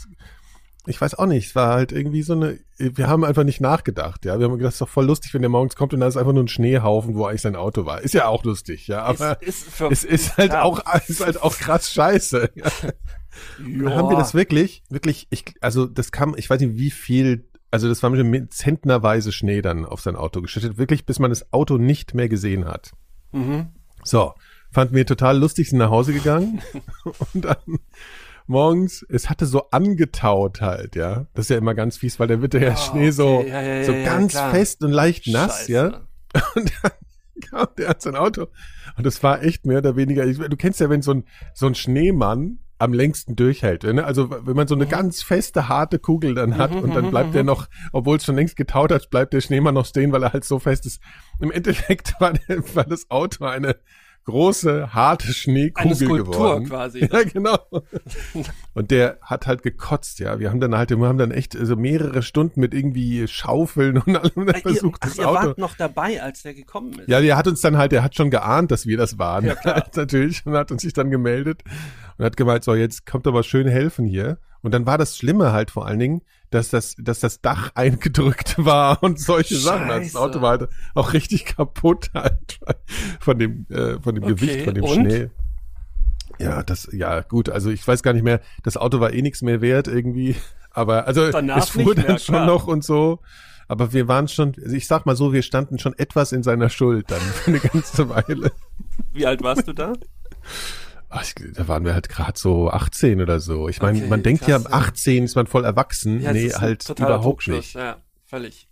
ich weiß auch nicht, es war halt irgendwie so eine, wir haben einfach nicht nachgedacht, ja. Wir haben gedacht, es ist doch voll lustig, wenn der morgens kommt und da ist einfach nur ein Schneehaufen, wo eigentlich sein Auto war. Ist ja auch lustig, ja. Aber ist, ist für, es ist halt ja. auch, ist halt auch krass scheiße. Ja. Dann haben wir das wirklich, wirklich, ich, also das kam, ich weiß nicht wie viel, also das war mit zentnerweise Schnee dann auf sein Auto geschüttet, wirklich bis man das Auto nicht mehr gesehen hat. Mhm. So, fanden wir total lustig, sind nach Hause gegangen und dann morgens, es hatte so angetaut halt, ja. Das ist ja immer ganz fies, weil der wird der Ah, Schnee so, okay. Ja, ja, ja, so ja, ganz klar. fest und leicht nass, Scheiße. ja. Und dann kam der hat sein Auto. Und das war echt mehr oder weniger, ich, du kennst ja, wenn so ein, so ein Schneemann am längsten durchhält. Ne? Also wenn man so Mhm. eine ganz feste, harte Kugel dann hat und dann bleibt der noch, obwohl es schon längst getaut hat, bleibt der Schneemann noch stehen, weil er halt so fest ist. Im Endeffekt war, der, war das Auto eine große, harte Schneekugel geworden. quasi. Ja, genau. Und der hat halt gekotzt, ja. Wir haben dann halt, wir haben dann echt so mehrere Stunden mit irgendwie Schaufeln und allem ihr, versucht, ach, das ihr Auto. wart noch dabei, als der gekommen ist. Ja, der hat uns dann halt, der hat schon geahnt, dass wir das waren. Ja, klar. Natürlich. Und hat uns sich dann gemeldet und hat gemeint, so, jetzt kommt aber schön helfen hier. Und dann war das Schlimme halt vor allen Dingen, dass das, dass das Dach eingedrückt war und solche Sachen. Also das Scheiße. Auto war halt auch richtig kaputt halt von dem, äh, von dem Okay, Gewicht, von dem und? Schnee. Ja, das, ja, gut. Also ich weiß gar nicht mehr, das Auto war eh nichts mehr wert irgendwie. Aber, also, Danach es fuhr dann mehr, schon klar. noch und so. Aber wir waren schon, also ich sag mal so, wir standen schon etwas in seiner Schuld dann für eine ganze Weile. Wie alt warst du da? Ach, ich, da waren wir halt gerade so 18 oder so. Ich meine, Okay, man denkt krass, ja, ja. 18 ist man voll erwachsen. das nee, halt überhaupt nicht. Ja, völlig.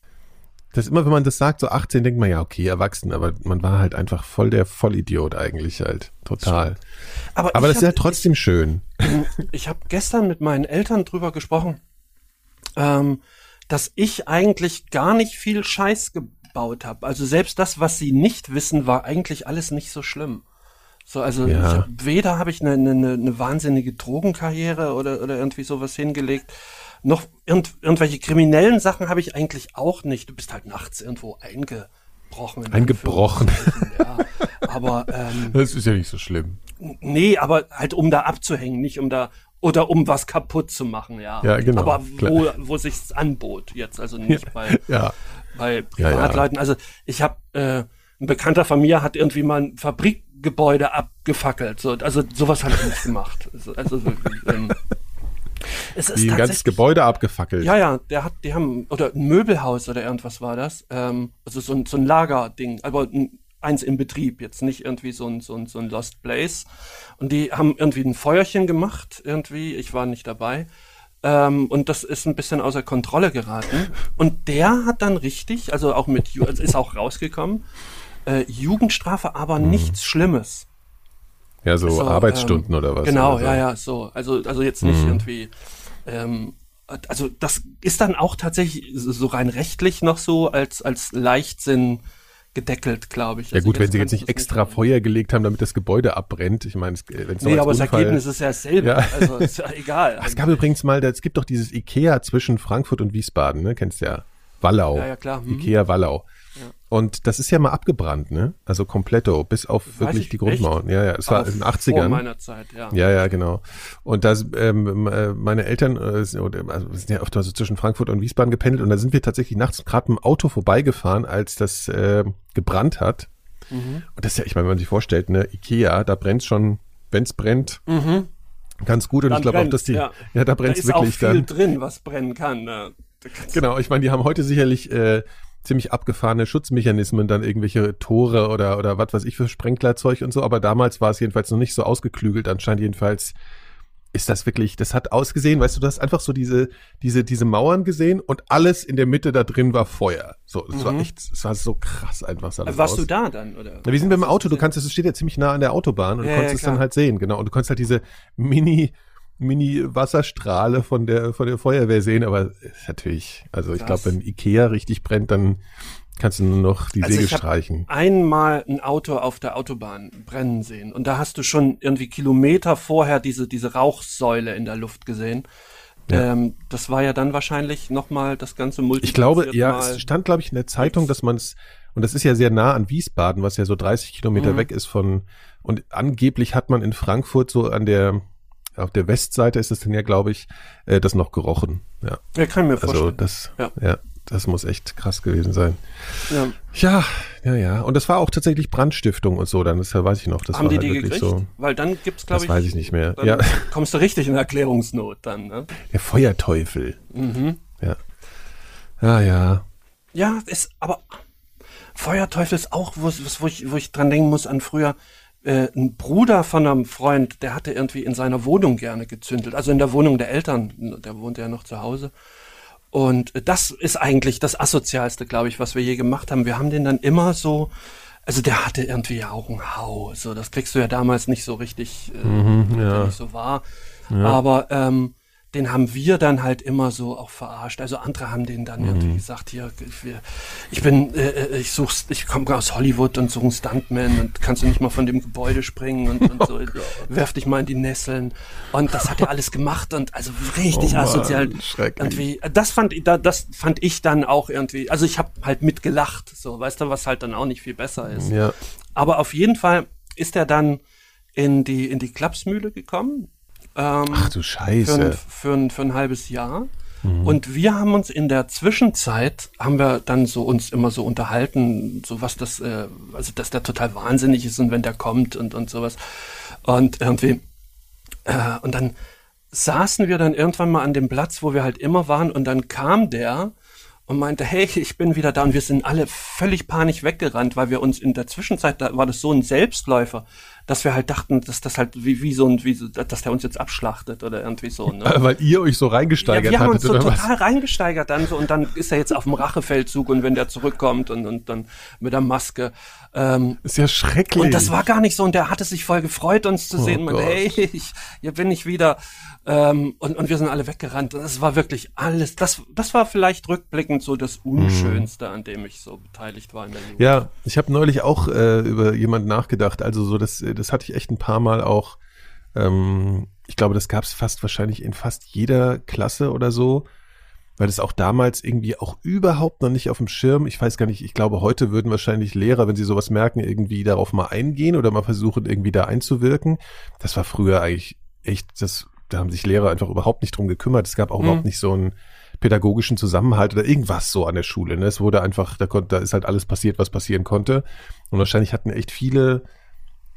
Das ist immer, wenn man das sagt, so 18, denkt man ja, okay, erwachsen, aber man war halt einfach voll der Vollidiot eigentlich halt. Total. Aber, Aber ich das ist ja hab- trotzdem schön. Ich habe gestern mit meinen Eltern drüber gesprochen, ähm, dass ich eigentlich gar nicht viel Scheiß gebaut habe. Also selbst das, was sie nicht wissen, war eigentlich alles nicht so schlimm. So, also Ja. ich hab, weder habe ich eine, eine, eine wahnsinnige Drogenkarriere oder, oder irgendwie sowas hingelegt, noch irgend, irgendwelche kriminellen Sachen habe ich eigentlich auch nicht. Du bist halt nachts irgendwo eingebrochen. in Eingebrochen. Ja, aber ähm, Das ist ja nicht so schlimm. Nee, aber halt um da abzuhängen, nicht um da oder um was kaputt zu machen, ja. Ja, genau, Aber klar. wo, wo sich's anbot jetzt, also nicht bei, Ja. bei Ja, ja. Privatleuten. Also ich habe äh, ein Bekannter von mir hat irgendwie mal ein Fabrikgebäude abgefackelt. So, also sowas habe ich nicht gemacht. Also, also ähm, es ist Wie ein ganzes Gebäude abgefackelt. ja, ja, der hat, die haben, oder ein Möbelhaus oder irgendwas war das. Ähm, also so ein, so ein Lagerding, aber ein, eins im Betrieb, jetzt nicht irgendwie so ein, so ein, so ein Lost Place. Und die haben irgendwie ein Feuerchen gemacht, irgendwie, ich war nicht dabei. Ähm, und das ist ein bisschen außer Kontrolle geraten. Und der hat dann richtig, also auch mit, also ist auch rausgekommen, äh, Jugendstrafe, aber nichts Schlimmes. Ja, so, So, Arbeitsstunden ähm, oder was. Genau, oder so. ja, ja, so. Also, also jetzt nicht Mhm. irgendwie, ähm, also das ist dann auch tatsächlich so rein rechtlich noch so als, als Leichtsinn gedeckelt, glaube ich. Ja Also gut, wenn sie jetzt nicht extra machen. Feuer gelegt haben, damit das Gebäude abbrennt. Ich meine, wenn es Nee, aber das Ergebnis ist ja dasselbe. Ja. Also ist ja egal. Es gab übrigens mal, es gibt doch dieses Ikea zwischen Frankfurt und Wiesbaden, ne? Kennst du ja. Wallau. Ja, ja, klar. Mhm. Ikea Wallau. Und das ist ja mal abgebrannt, ne? Also kompletto, bis auf wirklich ich, die Grundmauern. Ja, ja, es war in den Vor 80ern. meiner Zeit, ja. Ja, ja, genau. Und da ähm, äh, meine Eltern äh, sind- also sind ja oft mal so zwischen Frankfurt und Wiesbaden gependelt und da sind wir tatsächlich nachts gerade mit dem Auto vorbeigefahren, als das äh, gebrannt hat. Mhm. Und das ist ja, ich meine, wenn man sich vorstellt, ne, Ikea, da brennt schon, wenn's brennt, ganz gut. Und Mhm. Dann ich glaube auch, dass die, ja, ja. da Da brennt's ist auch wirklich viel dann. drin, was brennen kann. Ne? Da Genau, ich meine, die haben heute sicherlich äh, ziemlich abgefahrene Schutzmechanismen, dann irgendwelche Tore oder oder was weiß ich für Sprenklerzeug und so, aber damals war es jedenfalls noch nicht so ausgeklügelt, anscheinend jedenfalls ist das wirklich, das hat ausgesehen, weißt du, du hast einfach so diese diese diese Mauern gesehen und alles in der Mitte da drin war Feuer. So, es war echt, es war so krass einfach sah das Mhm. Warst aus. du da dann? Oder? Na, wir sind mit dem Hast du Auto, du kannst, es steht ja ziemlich nah an der Autobahn und Ja, du konntest ja, es dann halt sehen, genau. Und du konntest halt diese Mini, Mini-Wasserstrahle von der, von der Feuerwehr sehen, aber ist natürlich, also ich glaube, wenn Ikea richtig brennt, dann kannst du nur noch die Also Segel ich streichen. einmal ein Auto auf der Autobahn brennen sehen. Und da hast du schon irgendwie Kilometer vorher diese, diese Rauchsäule in der Luft gesehen. Ja. Ähm, das war ja dann wahrscheinlich nochmal das ganze Multi. Ich glaube, ja, es stand, glaube ich, in der Zeitung, dass man es, und das ist ja sehr nah an Wiesbaden, was ja so 30 Kilometer Mhm. weg ist von, und angeblich hat man in Frankfurt so an der, auf der Westseite ist es dann ja, glaube ich, äh, das noch gerochen. Ja, Ja, kann ich mir also vorstellen. das, Ja. ja, das muss echt krass gewesen sein. ja. Ja, ja, ja. Und das war auch tatsächlich Brandstiftung und so, dann das weiß ich noch. Das Haben war die halt die wirklich gekriegt? so. Weil dann gibt's, glaube Das ich. weiß ich nicht mehr. Ja, kommst du richtig in Erklärungsnot dann, ne? der Feuerteufel. Mhm. Ja. Ah, ja. Ja, ist, aber Feuerteufel ist auch, wo, wo, ich, wo ich dran denken muss an früher. Äh, ein Bruder von einem Freund, der hatte irgendwie in seiner Wohnung gerne gezündelt. Also in der Wohnung der Eltern, der wohnte ja noch zu Hause. Und das ist eigentlich das Asozialste, glaube ich, was wir je gemacht haben. Wir haben den dann immer so, also der hatte irgendwie ja auch ein Hau. So, das kriegst du ja damals nicht so richtig, äh, Mhm, ja. nicht so wahr. Aber ähm, den haben wir dann halt immer so auch verarscht. Also andere haben den dann Mhm. irgendwie gesagt, hier, wir, ich bin, äh, äh, ich such's, ich komme aus Hollywood und suche einen Stuntman und kannst du nicht mal von dem Gebäude springen und, und Oh so, werf dich mal in die Nesseln. Und das hat er alles gemacht und also richtig Oh asozial. schrecklich. Irgendwie, das fand, das fand ich dann auch irgendwie, also ich habe halt mitgelacht, so, weißt du, was halt dann auch nicht viel besser ist. Ja. Aber auf jeden Fall ist er dann in die, in die Klapsmühle gekommen. Ähm, Ach du für, Scheiße. ein, für, ein, für ein halbes Jahr. Und wir haben uns in der Zwischenzeit, haben wir dann so uns immer so unterhalten, so was das, äh, also dass der total wahnsinnig ist und wenn der kommt und, und sowas. Und irgendwie, äh, und dann saßen wir dann irgendwann mal an dem Platz, wo wir halt immer waren und dann kam der und meinte, hey, ich bin wieder da und wir sind alle völlig panisch weggerannt, weil wir uns in der Zwischenzeit, da war das so ein Selbstläufer, dass wir halt dachten, dass das halt wie, wie so ein, wie so, dass der uns jetzt abschlachtet oder irgendwie so, ne? Weil ihr euch so Ja, reingesteigert wir haben uns so oder was? total reingesteigert dann so und dann ist er jetzt auf dem Rachefeldzug und wenn der zurückkommt und, und dann mit der Maske. Ähm, Ist ja schrecklich. und das war gar nicht so und der hatte sich voll gefreut, uns zu Oh sehen. Man, hey, ich, hier bin ich wieder. Ähm, und, und wir sind alle weggerannt. Und es war wirklich alles, das, das war vielleicht rückblickend so das Unschönste, an dem ich so beteiligt war in der Jugend. Ja, ich habe neulich auch äh, über jemanden nachgedacht. Also so, das, das hatte ich echt ein paar Mal auch. Ähm, ich glaube, das gab es fast wahrscheinlich in fast jeder Klasse oder so, weil es auch damals irgendwie auch überhaupt noch nicht auf dem Schirm. Ich weiß gar nicht. Ich glaube, heute würden wahrscheinlich Lehrer, wenn sie sowas merken, irgendwie darauf mal eingehen oder mal versuchen, irgendwie da einzuwirken. Das war früher eigentlich echt. Das, da haben sich Lehrer einfach überhaupt nicht drum gekümmert. Es gab auch Mhm. überhaupt nicht so einen pädagogischen Zusammenhalt oder irgendwas so an der Schule. Ne? Es wurde einfach, da, konnte, da ist halt alles passiert, was passieren konnte. Und wahrscheinlich hatten echt viele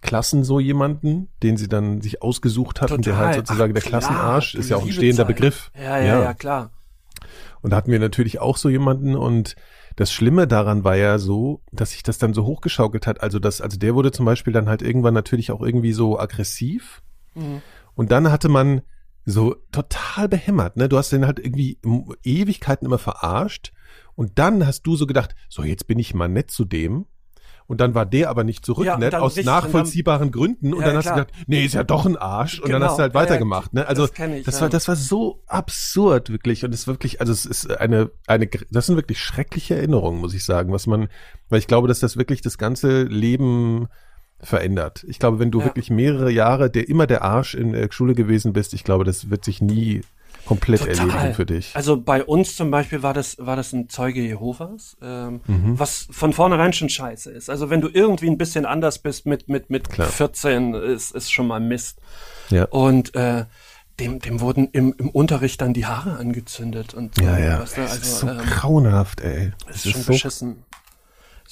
Klassen so jemanden, den sie dann sich ausgesucht hatten, der halt sozusagen Ach, der klar, Klassenarsch, ist ja auch ein stehender. Begriff. Ja, ja, ja, klar. Und da hatten wir natürlich auch so jemanden und das Schlimme daran war ja so, dass sich das dann so hochgeschaukelt hat. Also das, also der wurde zum Beispiel dann halt irgendwann natürlich auch irgendwie so aggressiv. Mhm. Und dann hatte man so total behämmert, ne? Du hast den halt irgendwie Ewigkeiten immer verarscht. Und dann hast du so gedacht, so jetzt bin ich mal nett zu dem. und dann war der aber nicht zurück, Ja, ne? dann aus richtig, nachvollziehbaren Gründen und Ja, dann hast klar. du gedacht, nee, ist ja doch ein Arsch und dann Genau, hast du halt ja, weitergemacht, ne? Also das ich, das war das war so absurd wirklich und es ist wirklich, also es ist eine eine das sind wirklich schreckliche Erinnerungen, muss ich sagen, was man, weil ich glaube, dass das wirklich das ganze Leben verändert. Ich glaube, wenn du Ja. wirklich mehrere Jahre der immer der Arsch in der Schule gewesen bist, ich glaube, das wird sich nie komplett erledigen für dich. Also bei uns zum Beispiel war das, war das ein Zeuge Jehovas, ähm, Mhm. was von vornherein schon scheiße ist. Also wenn du irgendwie ein bisschen anders bist mit, mit, mit Klar. 14, ist, ist schon mal Mist. Ja. Und äh, dem, dem wurden im, im Unterricht dann die Haare angezündet und so. Ja, ja. Weißt du, das ist also, so ähm, grauenhaft, ey. das Das ist schon so beschissen.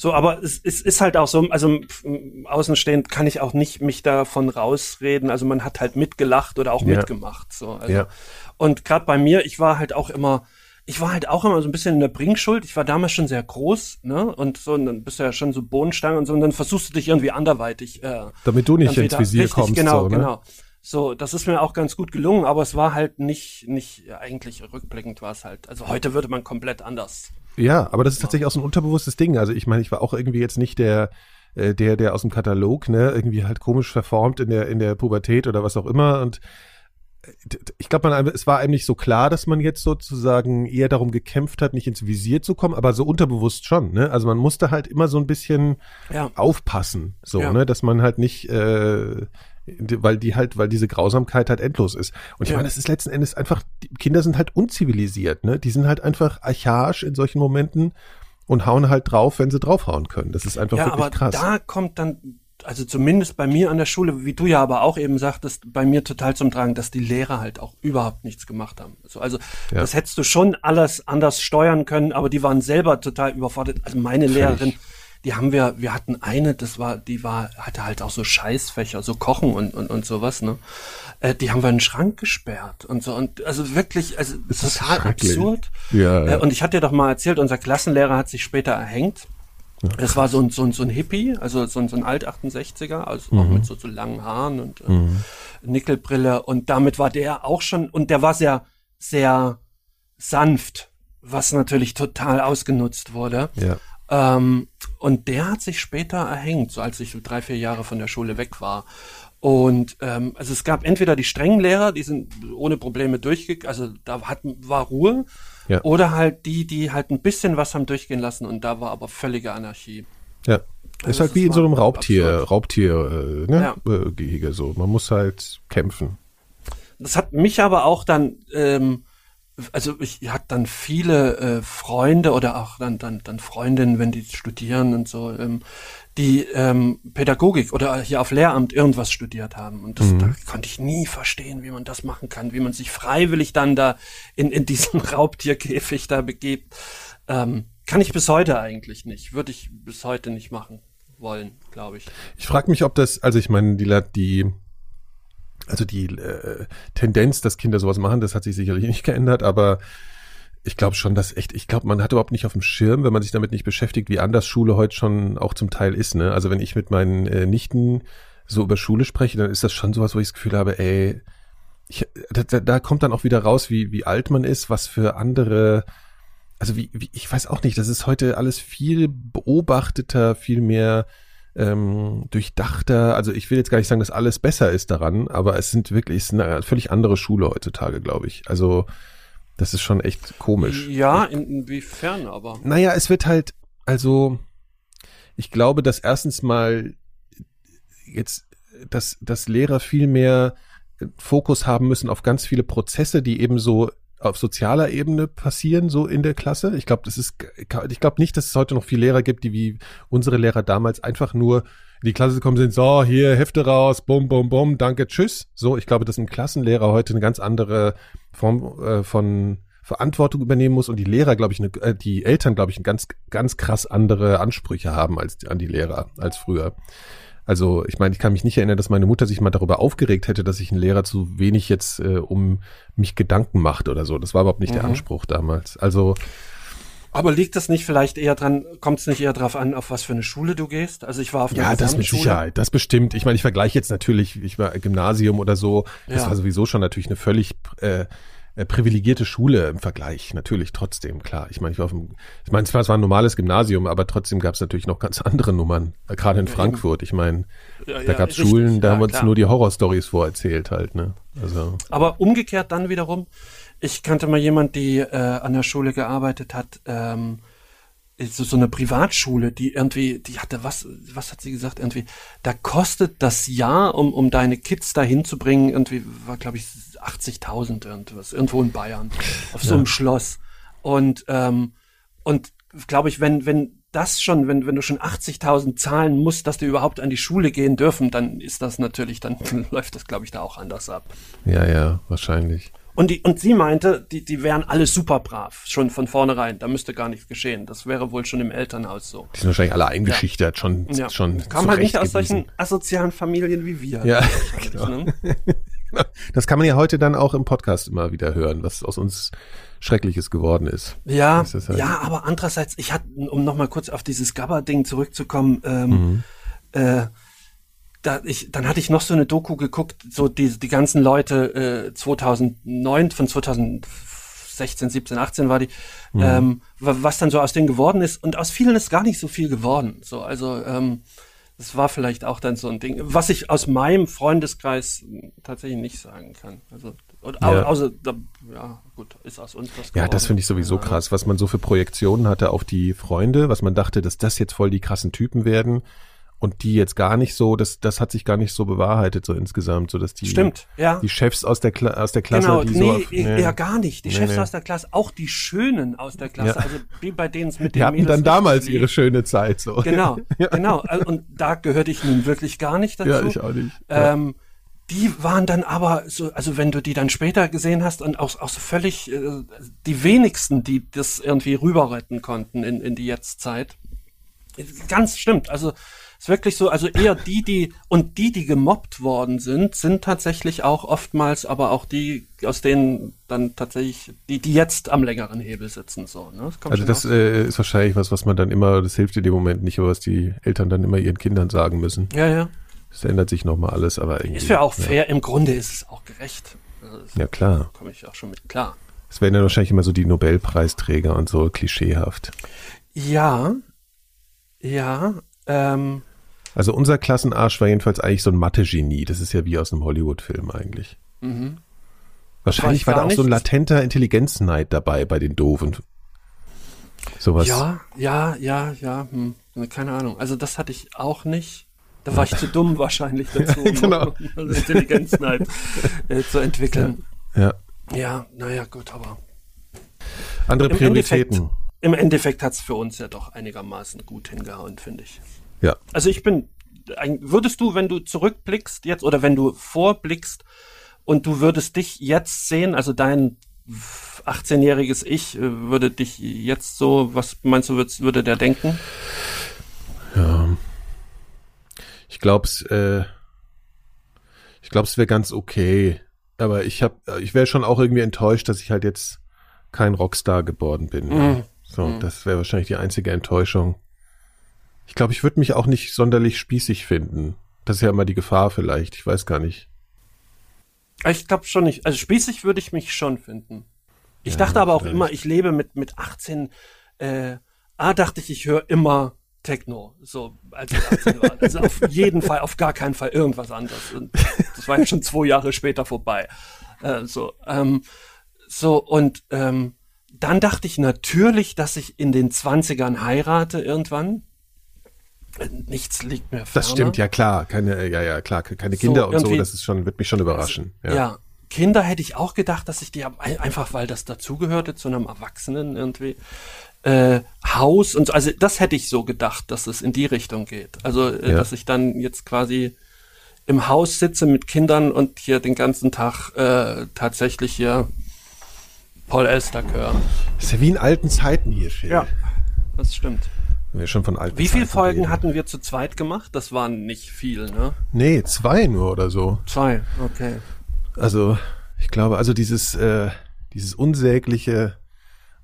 So, aber es, es ist halt auch so, also außenstehend kann ich auch nicht mich davon rausreden. Also man hat halt mitgelacht oder auch Ja. mitgemacht. So, also. Ja. Und gerade bei mir, ich war halt auch immer, ich war halt auch immer so ein bisschen in der Bringschuld. Ich war damals schon sehr groß, ne? Und so, und dann bist du ja schon so Bohnenstange und so, und dann versuchst du dich irgendwie anderweitig. Äh, Damit du nicht ins Visier richtig, kommst, Genau, so, ne? genau. So, das ist mir auch ganz gut gelungen, aber es war halt nicht, nicht, eigentlich rückblickend war es halt. Also heute würde man komplett anders. Ja, aber das ist tatsächlich auch so ein unterbewusstes Ding. Also ich meine, ich war auch irgendwie jetzt nicht der, äh, der, der aus dem Katalog, ne, irgendwie halt komisch verformt in der, in der Pubertät oder was auch immer. Und äh, ich glaube, man, es war einem nicht so klar, dass man jetzt sozusagen eher darum gekämpft hat, nicht ins Visier zu kommen, aber so unterbewusst schon, ne? Also man musste halt immer so ein bisschen Ja. aufpassen, so, Ja. ne, dass man halt nicht, äh, weil die halt, weil diese Grausamkeit halt endlos ist. Und ich Ja. meine, es ist letzten Endes einfach, die Kinder sind halt unzivilisiert, ne? Die sind halt einfach archaisch in solchen Momenten und hauen halt drauf, wenn sie draufhauen können. Das ist einfach Ja, wirklich aber krass. da kommt dann, also zumindest bei mir an der Schule, wie du ja aber auch eben sagtest, bei mir total zum Tragen, dass die Lehrer halt auch überhaupt nichts gemacht haben. So, also Ja. das hättest du schon alles anders steuern können, aber die waren selber total überfordert. Also meine Lehrerin, die haben wir, wir hatten eine, das war, die war, hatte halt auch so Scheißfächer, so Kochen und, und, und sowas, ne? Äh, die haben wir in den Schrank gesperrt und so. Und also wirklich, also Das total absurd. Ja, ja. Äh, und ich hatte dir doch mal erzählt, unser Klassenlehrer hat sich später erhängt. Das war so ein, so ein, so ein Hippie, also so ein, so ein Alt-68er, also Mhm. auch mit so, so langen Haaren und äh, Nickelbrille. Und damit war der auch schon, und der war sehr, sehr sanft, was natürlich total ausgenutzt wurde. ja. Ähm, und der hat sich später erhängt, so als ich so drei, vier Jahre von der Schule weg war. Und ähm, also es gab entweder die strengen Lehrer, die sind ohne Probleme durchgegangen, also da hat, war Ruhe, Ja. oder halt die, die halt ein bisschen was haben durchgehen lassen und da war aber völlige Anarchie. Ja. ist Also halt es wie in so einem Raubtier, absurd. Raubtier, äh, ne? Äh, Gehege so. Man muss halt kämpfen. Das hat mich aber auch dann, ähm, also ich hatte dann viele äh, Freunde oder auch dann, dann, dann Freundinnen, wenn die studieren und so, ähm, die ähm, Pädagogik oder hier auf Lehramt irgendwas studiert haben. Und das da konnte ich nie verstehen, wie man das machen kann, wie man sich freiwillig dann da in, in diesen Raubtierkäfig da begibt. Ähm, kann ich bis heute eigentlich nicht. Würde ich bis heute nicht machen wollen, glaube ich. Ich frage mich, ob das, also ich meine, die, die also die äh, Tendenz, dass Kinder sowas machen, das hat sich sicherlich nicht geändert, aber ich glaube schon, dass echt, ich glaube, man hat überhaupt nicht auf dem Schirm, wenn man sich damit nicht beschäftigt, wie anders Schule heute schon auch zum Teil ist. Ne? Also wenn ich mit meinen äh, Nichten so über Schule spreche, dann ist das schon sowas, wo ich das Gefühl habe, ey, ich, da, da, kommt dann auch wieder raus, wie, wie alt man ist, was für andere, also wie, wie, ich weiß auch nicht, das ist heute alles viel beobachteter, viel mehr ähm, durchdachter. Also ich will jetzt gar nicht sagen, dass alles besser ist daran, aber es sind wirklich, es ist eine völlig andere Schule heutzutage, glaube ich. Also das ist schon echt komisch. Ja, in, inwiefern aber? Naja, es wird halt, also ich glaube, dass erstens mal jetzt, dass, dass Lehrer viel mehr Fokus haben müssen auf ganz viele Prozesse, die eben so auf sozialer Ebene passieren, so in der Klasse. Ich glaube, das ist, ich glaube nicht, dass es heute noch viele Lehrer gibt, die wie unsere Lehrer damals einfach nur in die Klasse gekommen sind, so, hier, Hefte raus, bum, bum, bum, danke, tschüss. So, ich glaube, dass ein Klassenlehrer heute eine ganz andere Form äh, von Verantwortung übernehmen muss und die Lehrer, glaube ich, eine, äh, die Eltern, glaube ich, ganz, ganz krass andere Ansprüche haben als an die Lehrer als früher. Also ich meine, ich kann mich nicht erinnern, dass meine Mutter sich mal darüber aufgeregt hätte, dass sich ein Lehrer zu wenig jetzt äh, um mich Gedanken macht oder so. Das war überhaupt nicht der Mhm. Anspruch damals. Also Aber liegt das nicht vielleicht eher dran, kommt es nicht eher drauf an, auf was für eine Schule du gehst? Also ich war auf einer ja, das mit. Sicherheit, das bestimmt. Ich meine, ich vergleiche jetzt natürlich, ich war Gymnasium oder so, das Ja. war sowieso schon natürlich eine völlig äh, äh, privilegierte Schule im Vergleich, natürlich trotzdem, klar. Ich meine, ich war auf dem, ich meine, zwar es war ein normales Gymnasium, aber trotzdem gab es natürlich noch ganz andere Nummern, äh, gerade in Frankfurt. Ich meine, Ja, da gab es richtig, Schulen, da ja, haben wir uns klar. nur die Horrorstories vorerzählt halt, ne? Also, Aber umgekehrt dann wiederum, ich kannte mal jemand, die äh, an der Schule gearbeitet hat, ähm, so, so eine Privatschule, die irgendwie, die hatte was, was hat sie gesagt, irgendwie, da kostet das Jahr, um, um deine Kids da hinzubringen, irgendwie, war glaube ich 80.000 irgendwas, irgendwo in Bayern, auf so einem Schloss. Und, ähm, und glaube ich, wenn, wenn das schon, wenn, wenn du schon 80.000 zahlen musst, dass die überhaupt an die Schule gehen dürfen, dann ist das natürlich, dann läuft das, glaube ich, da auch anders ab. ja, ja, wahrscheinlich. Und, die, und sie meinte, die, die wären alle super brav, schon von vornherein. Da müsste gar nichts geschehen. Das wäre wohl schon im Elternhaus so. Die sind wahrscheinlich alle eingeschüchtert, schon, Ja. schon Kam halt nicht aus solchen asozialen Familien wie wir. Ja, genau. ne? Das kann man ja heute dann auch im Podcast immer wieder hören, was aus uns Schreckliches geworden ist. Ja, ist halt- ja, aber andererseits, ich hatte, um nochmal kurz auf dieses Gabba-Ding zurückzukommen, ähm, Mhm. äh, da ich, dann hatte ich noch so eine Doku geguckt, so die, die ganzen Leute äh, 2009, von 2016, 17, 18 war die, Mhm. ähm, wa- was dann so aus denen geworden ist. Und aus vielen ist gar nicht so viel geworden. So, also ähm, das war vielleicht auch dann so ein Ding, was ich aus meinem Freundeskreis mh, tatsächlich nicht sagen kann. Also und, Ja. außer, ja gut, ist aus uns was Ja, geworden. das finde ich sowieso Ahnung. krass, was man so für Projektionen hatte auf die Freunde, was man dachte, dass das jetzt voll die krassen Typen werden und die jetzt gar nicht so, das, das hat sich gar nicht so bewahrheitet so insgesamt, so dass die, Stimmt, ja. die Chefs aus der, Kla aus der Klasse, Genau, die nee, so, auf, eher gar nicht. Die Nee, Chefs nee. aus der Klasse, auch die Schönen aus der Klasse, Ja. also wie bei denen es mit den die hatten Mädels dann damals lief. ihre schöne Zeit, so. Genau, genau. Also, Und da gehörte ich nun wirklich gar nicht dazu. Ja, ich auch nicht. Ja. Ähm, die waren dann aber so, also wenn du die dann später gesehen hast und auch, auch so völlig äh, die wenigsten, die das irgendwie rüber retten konnten in, in die Jetztzeit. Ganz stimmt. Also ist wirklich so, also eher die, die und die, die gemobbt worden sind, sind tatsächlich auch oftmals, aber auch die, aus denen dann tatsächlich, die, die jetzt am längeren Hebel sitzen. So, ne? kommt Also das äh, ist wahrscheinlich was, was man dann immer, das hilft in dem Moment nicht, aber was die Eltern dann immer ihren Kindern sagen müssen. ja, ja. Es ändert sich nochmal alles, aber irgendwie. Ist ja auch ja. fair. Im Grunde ist es auch gerecht. Also das Ja, klar. komme ich auch schon mit klar. Es werden ja wahrscheinlich immer so die Nobelpreisträger und so klischeehaft. Ja, ja, ähm, Also unser Klassenarsch war jedenfalls eigentlich so ein Mathe-Genie. Das ist ja wie aus einem Hollywood-Film eigentlich. Wahrscheinlich Mhm. Weiß war da auch so ein nicht. latenter Intelligenzneid dabei bei den Doofen. Sowas. ja, ja, ja, ja, hm, keine Ahnung. Also das hatte ich auch nicht. Da war ich zu dumm wahrscheinlich dazu, um genau. um Intelligenzneid äh, zu entwickeln. Ja. Ja, naja, gut, aber Andere im Prioritäten. Endeffekt, im Endeffekt hat's für uns ja doch einigermaßen gut hingehauen, finde ich. Ja. Also ich bin, würdest du, wenn du zurückblickst jetzt oder wenn du vorblickst und du würdest dich jetzt sehen, also dein 18-jähriges Ich äh, würde dich jetzt so, was meinst du, würde der denken? Ich glaub's, äh, ich glaub's wäre ganz okay. Aber ich hab, ich wäre schon auch irgendwie enttäuscht, dass ich halt jetzt kein Rockstar geworden bin. Mhm. So, das wäre wahrscheinlich die einzige Enttäuschung. Ich glaube, ich würde mich auch nicht sonderlich spießig finden. Das ist ja immer die Gefahr vielleicht. Ich weiß gar nicht. Ich glaube schon nicht. Also spießig würde ich mich schon finden. Ich Ja, dachte aber auch vielleicht. immer, ich lebe mit, mit 18, äh, A dachte ich, ich höre immer Techno, so als ich 18 war. Also auf jeden Fall, auf gar keinen Fall irgendwas anderes. Und das war ja schon zwei Jahre später vorbei. Äh, so, ähm, so und ähm, dann dachte ich natürlich, dass ich in den 20ern heirate irgendwann. Äh, Nichts liegt mir ferner. Das stimmt, ja klar. Keine, ja, ja, klar. Keine So, Kinder und so, das ist schon, wird mich schon überraschen. Ja. Kinder hätte ich auch gedacht, dass ich die einfach, weil das dazugehörte zu einem Erwachsenen irgendwie. Äh, Haus und so, also das hätte ich so gedacht, dass es in die Richtung geht. Also, äh, Ja. dass ich dann jetzt quasi im Haus sitze mit Kindern und hier den ganzen Tag äh, tatsächlich hier Paul Elster höre. Das ist ja wie in alten Zeiten hier, Phil. das stimmt. Wenn wir schon von alten Wie viele Folgen reden. hatten wir zu zweit gemacht? Das waren nicht viel, ne? Nee, zwei nur oder so. Zwei, okay. Also, ich glaube, also dieses, äh, dieses unsägliche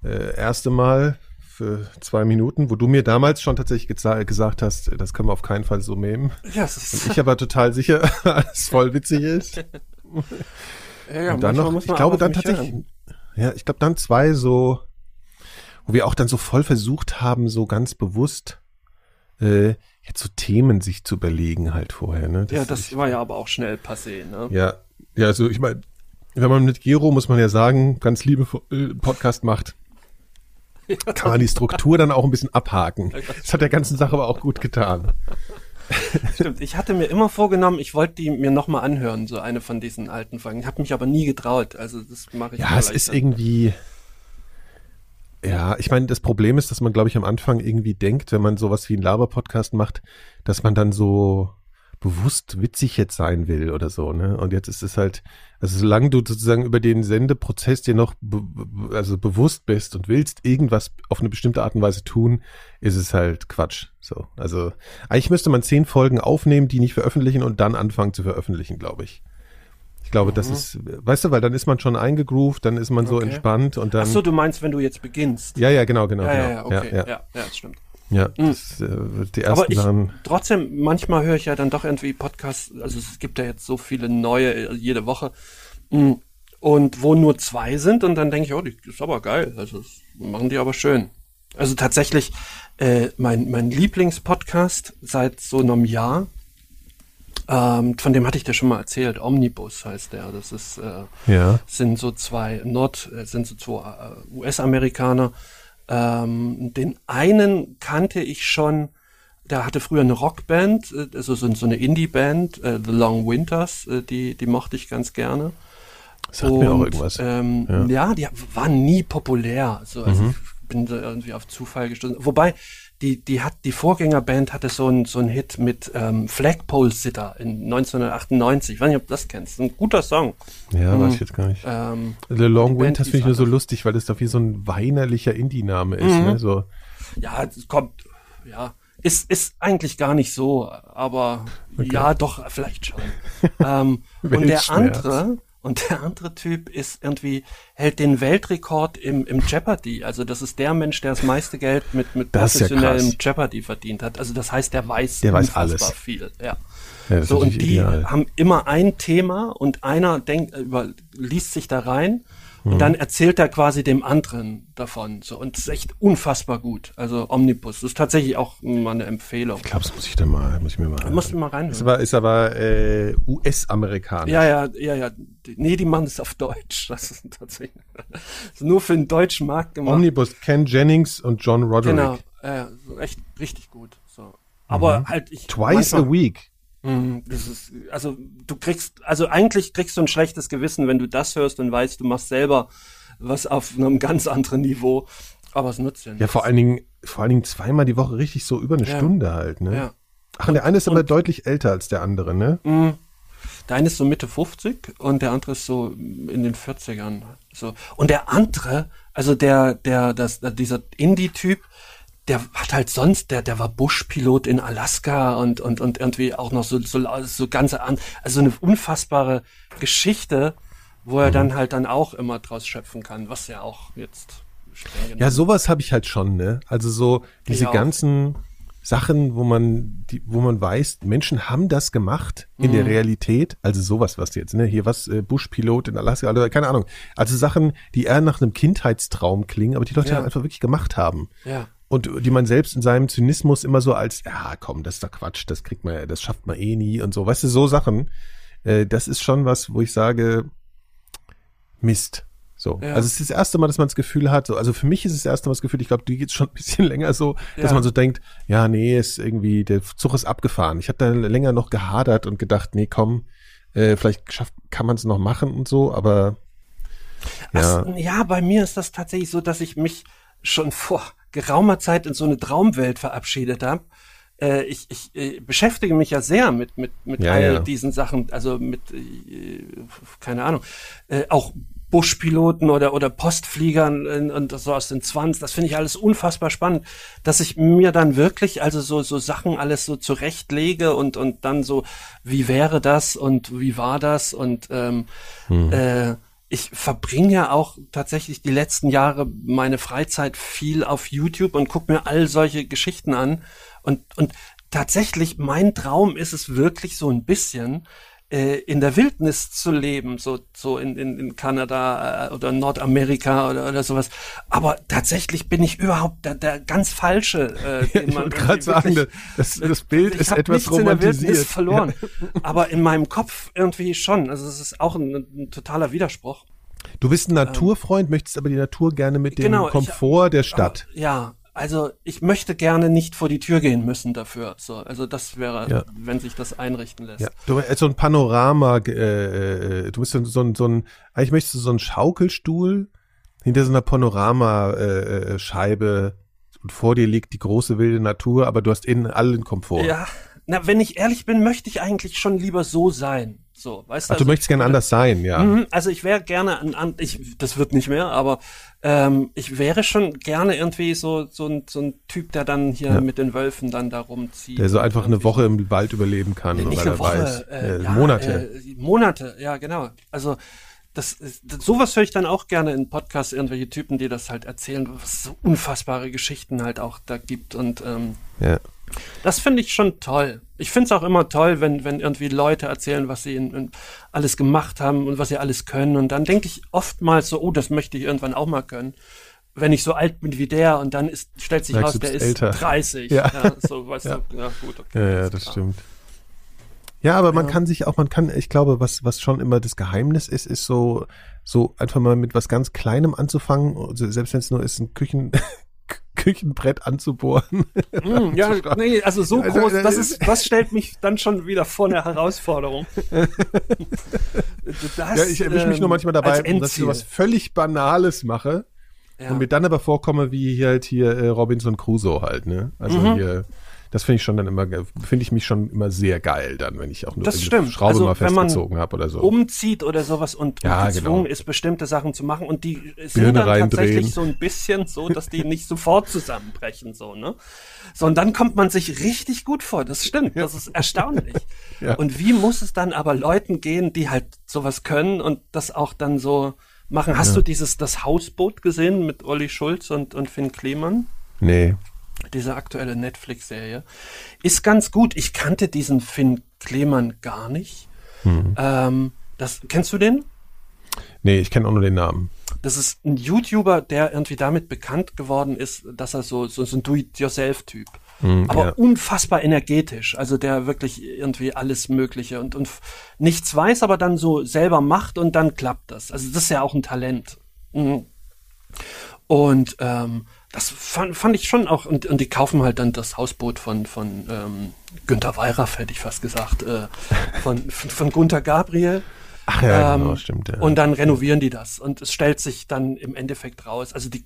äh, erste Mal für zwei Minuten, wo du mir damals schon tatsächlich gesagt hast, das können wir auf keinen Fall so nehmen. Ja, ist, Ich aber total sicher, dass es voll witzig ist. ja, ja, Und dann noch, ich glaube dann tatsächlich, hören. ja, ich glaube dann zwei so, wo wir auch dann so voll versucht haben, so ganz bewusst äh, jetzt so Themen sich zu überlegen halt vorher. Ne? ja, das war ja aber auch schnell passé. Ne? Ja, ja, also ich meine, wenn man mit Gero, muss man ja sagen, ganz liebe äh, Podcast macht, kann man die Struktur dann auch ein bisschen abhaken. Das hat der ganzen Sache aber auch gut getan. Stimmt, ich hatte mir immer vorgenommen, ich wollte die mir nochmal anhören, so eine von diesen alten Folgen. Ich habe mich aber nie getraut. Also das mache ich Ja, es ist irgendwie. Ja, ich meine, das Problem ist, dass man, glaube ich, am Anfang irgendwie denkt, wenn man sowas wie einen Laber-Podcast macht, dass man dann so bewusst witzig jetzt sein will oder so, ne? Und jetzt ist es halt, also solange du sozusagen über den Sendeprozess dir noch be also bewusst bist und willst irgendwas auf eine bestimmte Art und Weise tun, ist es halt Quatsch. So, also eigentlich müsste man zehn Folgen aufnehmen, die nicht veröffentlichen und dann anfangen zu veröffentlichen, glaube ich. Ich glaube, das ist, weißt du, weil dann ist man schon eingegroovt, dann ist man so Okay. entspannt und dann. Ach so, du meinst, wenn du jetzt beginnst. ja, ja, genau, genau. ja, ja, genau. ja, okay. ja, Ja, ja. ja, das stimmt. ja das, äh, die ersten Aber ich, Sachen. trotzdem, manchmal höre ich ja dann doch irgendwie Podcasts, also es gibt ja jetzt so viele neue äh, jede Woche, Mm, und wo nur zwei sind und dann denke ich, oh, die ist aber geil, also das machen die aber schön. Also tatsächlich, äh, mein, mein Lieblingspodcast seit so einem Jahr, ähm, von dem hatte ich dir schon mal erzählt, Omnibus heißt der, das ist, äh, Ja. sind so zwei Nord, äh, sind so zwei äh, US-Amerikaner. Ähm, den einen kannte ich schon, der hatte früher eine Rockband, äh, also so, so eine Indie-Band, äh, The Long Winters, die, die mochte ich ganz gerne. Sagt mir auch irgendwas. Ähm, Ja. Mhm. ja. die waren nie populär. So, also ich bin da irgendwie auf Zufall gestoßen. Wobei, die, die hat, die Vorgängerband hatte so einen so einen Hit mit ähm, Flagpole Sitter in 1998. Ich weiß nicht, ob du das kennst. Ein guter Song. Ja, weiß ich jetzt gar nicht. Ähm, The Long Winters hieß finde ich nur so lustig, weil das doch wie so ein weinerlicher Indie-Name ist. Mhm. Ne? So, Ja, es kommt, ja, ist, ist eigentlich gar nicht so, aber ja, doch, vielleicht schon. ähm, und der andere, und der andere Typ ist irgendwie, hält den Weltrekord im, im Jeopardy. Also das ist der Mensch, der das meiste Geld mit, mit Das ja professionellem krass. Jeopardy verdient hat. Also das heißt, der weiß, Der weiß unfassbar alles. viel. Ja. ja, So, und die ideal. haben immer ein Thema und einer denkt, über, liest sich da rein. Und dann erzählt er quasi dem anderen davon. So, und es ist echt unfassbar gut. Also Omnibus. Das ist tatsächlich auch mal eine Empfehlung. Ich glaube, das muss ich dann mal, muss ich mir mal. Da musst du mal Ist reinhören. aber, ist aber äh, US-Amerikanisch. Ja, ja, ja, ja. Nee, die machen es auf Deutsch. Das ist tatsächlich das ist nur für den deutschen Markt gemacht. Omnibus, Ken Jennings und John Roderick. genau. So echt richtig gut. So. Aber halt ich. Mhm. Twice manchmal- a week. Mhm, Das ist, also du kriegst, also eigentlich kriegst du ein schlechtes Gewissen, wenn du das hörst und weißt, du machst selber was auf einem ganz anderen Niveau. Aber es nutzt ja nichts. Ja, vor allen Dingen, vor allen Dingen zweimal die Woche richtig so über eine Ja. Stunde halt, ne? Ja. Ach, und der eine ist aber deutlich älter als der andere, ne? Der eine ist so Mitte 50 und der andere ist so in den 40ern. So. Und der andere, also der, der, das, dieser Indie-Typ, der hat halt sonst, der, der war Buschpilot in Alaska und, und, und irgendwie auch noch so, so, so ganze an, also eine unfassbare Geschichte, wo er dann halt dann auch immer draus schöpfen kann, was ja auch jetzt Ja, sowas habe ich halt schon, ne? Also so diese ganzen Sachen, wo man, die, wo man weiß, Menschen haben das gemacht in Mhm. der Realität. Also sowas, was jetzt, ne? Hier was, äh, Buschpilot in Alaska, oder keine Ahnung. Also Sachen, die eher nach einem Kindheitstraum klingen, aber die Leute Ja. einfach wirklich gemacht haben. Ja. Und die man selbst in seinem Zynismus immer so als, ja, komm, das ist doch Quatsch, das kriegt man, das schafft man eh nie und so. Weißt du, so Sachen. Äh, das ist schon was, wo ich sage, Mist. So. Ja. Also es ist das erste Mal, dass man das Gefühl hat, so, also für mich ist es das erste Mal das Gefühl, ich glaube, die geht schon ein bisschen länger so, dass Ja. man so denkt, ja, nee, ist irgendwie, der Zug ist abgefahren. Ich habe da länger noch gehadert und gedacht, nee, komm, äh, vielleicht schafft, kann man es noch machen und so, aber ja. Ach, ja, bei mir ist das tatsächlich so, dass ich mich schon vor geraumer Zeit in so eine Traumwelt verabschiedet habe. Äh, ich ich äh, beschäftige mich ja sehr mit, mit, mit Ja, all ja. diesen Sachen, also mit, äh, keine Ahnung, äh, auch Buschpiloten oder, oder Postfliegern und so aus den 20, das finde ich alles unfassbar spannend, dass ich mir dann wirklich also so, so Sachen alles so zurechtlege und, und dann so, wie wäre das und wie war das und ähm, äh, ich verbringe ja auch tatsächlich die letzten Jahre meine Freizeit viel auf YouTube und gucke mir all solche Geschichten an. Und, und tatsächlich, mein Traum ist es wirklich so ein bisschen, äh, in der Wildnis zu leben, so, so in, in, in Kanada äh, oder Nordamerika oder, oder sowas. Aber tatsächlich bin ich überhaupt der, der ganz falsche. Äh, Ja, ich wollte gerade sagen, das, das Bild ich ist etwas nichts in der Wildnis romantisiert. verloren. Aber in meinem Kopf irgendwie schon. Also es ist auch ein, ein totaler Widerspruch. Du bist ein Naturfreund, möchtest aber die Natur gerne mit dem Genau, ich- Komfort der Stadt. Aber, ja, also ich möchte gerne nicht vor die Tür gehen müssen dafür. So, also das wäre, Ja. wenn sich das einrichten lässt. Ja, du äh, so ein Panorama, äh, äh, du bist so, so ein, so ein, eigentlich möchtest du so einen Schaukelstuhl hinter so einer Panoramascheibe äh, und vor dir liegt die große wilde Natur, aber du hast innen allen Komfort. Ja, na, wenn ich ehrlich bin, möchte ich eigentlich schon lieber so sein. So, weißt Ach, du also, möchtest gerne anders sein, ja. Mhm, Also ich wäre gerne ein, an, ich, das wird nicht mehr, aber ähm, ich wäre schon gerne irgendwie so so ein, so ein Typ, der dann hier Ja. mit den Wölfen dann da rumzieht. Der so einfach eine Woche im Wald überleben kann, nicht weil eine er Woche, weiß. äh, äh, ja, Monate. Äh, Monate, ja genau. Also das, das sowas höre ich dann auch gerne in Podcasts, irgendwelche Typen, die das halt erzählen, was so unfassbare Geschichten halt auch da gibt und ähm, ja. Das finde ich schon toll. Ich finde es auch immer toll, wenn, wenn irgendwie Leute erzählen, was sie in, in alles gemacht haben und was sie alles können. Und dann denke ich oftmals so, oh, das möchte ich irgendwann auch mal können. Wenn ich so alt bin wie der und dann ist, stellt sich Merkst raus, der ist älter. 30. Ja. so, weißt Ja. du, ja, gut, okay. Ja, ja, das klar. stimmt. Ja, aber man Ja. kann sich auch, man kann, ich glaube, was, was schon immer das Geheimnis ist, ist so, so einfach mal mit was ganz Kleinem anzufangen, also selbst wenn es nur ist, ein Küchen, Küchenbrett anzubohren. Mm, ja, nee, also so Also, groß, äh, das ist, das stellt mich dann schon wieder vor eine Herausforderung. Das, ja, ich erwische mich nur ähm, manchmal dabei, dass ich sowas völlig Banales mache Ja. und mir dann aber vorkomme, wie hier halt hier äh, Robinson Crusoe halt, ne? Also Mhm. hier, das finde ich schon dann immer, finde ich mich schon immer sehr geil dann, wenn ich auch nur Das stimmt. Schraube Also, mal festgezogen habe oder so. umzieht oder sowas und, Ja, gezwungen genau. ist, bestimmte Sachen zu machen und die sind Birne dann tatsächlich so ein bisschen so, dass die nicht sofort zusammenbrechen, so, ne? So, und dann kommt man sich richtig gut vor, das stimmt, das ist erstaunlich. Ja. Und wie muss es dann aber Leuten gehen, die halt sowas können und das auch dann so machen? Hast du dieses, das Hausboot gesehen mit Olli Schulz und, und Finn Kliman? nee. Diese aktuelle Netflix-Serie, ist ganz gut. Ich kannte diesen Finn Klemann gar nicht. Hm. Ähm, das, kennst du den? Nee, ich kenne auch nur den Namen. Das ist ein YouTuber, der irgendwie damit bekannt geworden ist, dass er so, so, so ein Do-it-yourself-Typ. Hm, Aber ja. unfassbar energetisch. Also der wirklich irgendwie alles Mögliche und, und nichts weiß, aber dann so selber macht und dann klappt das. Also das ist ja auch ein Talent. Mhm. Und ähm, das fand, fand ich schon auch, und, und die kaufen halt dann das Hausboot von, von ähm, Günter Weyraff, hätte ich fast gesagt, äh, von, von, von Gunther Gabriel. Ach ja, Ähm, genau, stimmt. Ja. Und dann renovieren die das. Und es stellt sich dann im Endeffekt raus. Also die,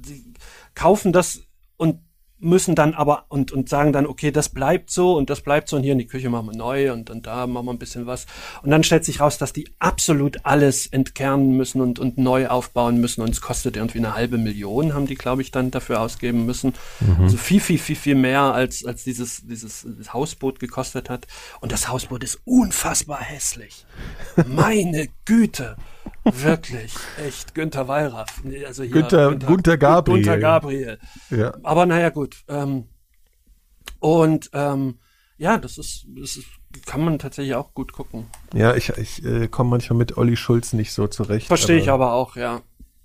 die kaufen das und müssen dann aber und, und sagen dann, okay, das bleibt so und das bleibt so und hier in die Küche machen wir neu und dann da machen wir ein bisschen was. Und dann stellt sich raus, dass die absolut alles entkernen müssen und, und neu aufbauen müssen und es kostet irgendwie eine halbe Million, haben die, glaube ich, dann dafür ausgeben müssen. Also viel, viel, viel, viel mehr als, als dieses, dieses Hausboot gekostet hat. Und das Hausboot ist unfassbar hässlich. Meine Güte. Wirklich, echt, Günther Weyraff. Nee, Also hier, Günther- Gunther Gabriel. Gunther Gabriel. ja. Aber naja, gut. Ähm, und ähm, ja, das ist, das ist, kann man tatsächlich auch gut gucken. ja, ich, ich äh, komme manchmal mit Olli Schulz nicht so zurecht. Verstehe ich aber auch, ja.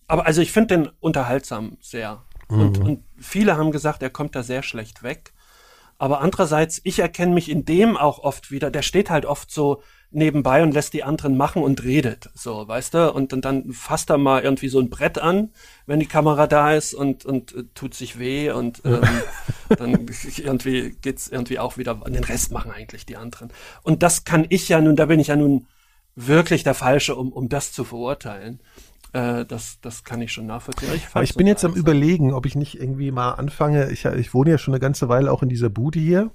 Aber also ich finde den unterhaltsam sehr. Und, Mhm. und viele haben gesagt, er kommt da sehr schlecht weg. Aber andererseits, ich erkenne mich in dem auch oft wieder. Der steht halt oft so nebenbei und lässt die anderen machen und redet. So, weißt du? Und, und dann fasst er mal irgendwie so ein Brett an, wenn die Kamera da ist und, und äh, tut sich weh und ähm, dann irgendwie geht's irgendwie auch wieder. Den Rest machen eigentlich die anderen. Und das kann ich ja nun, da bin ich ja nun wirklich der Falsche, um, um das zu verurteilen. Äh, das, das kann ich schon nachvollziehen. Ich, Aber ich bin jetzt am überlegen, ob ich nicht irgendwie mal anfange. Ich, ich wohne ja schon eine ganze Weile auch in dieser Bude hier.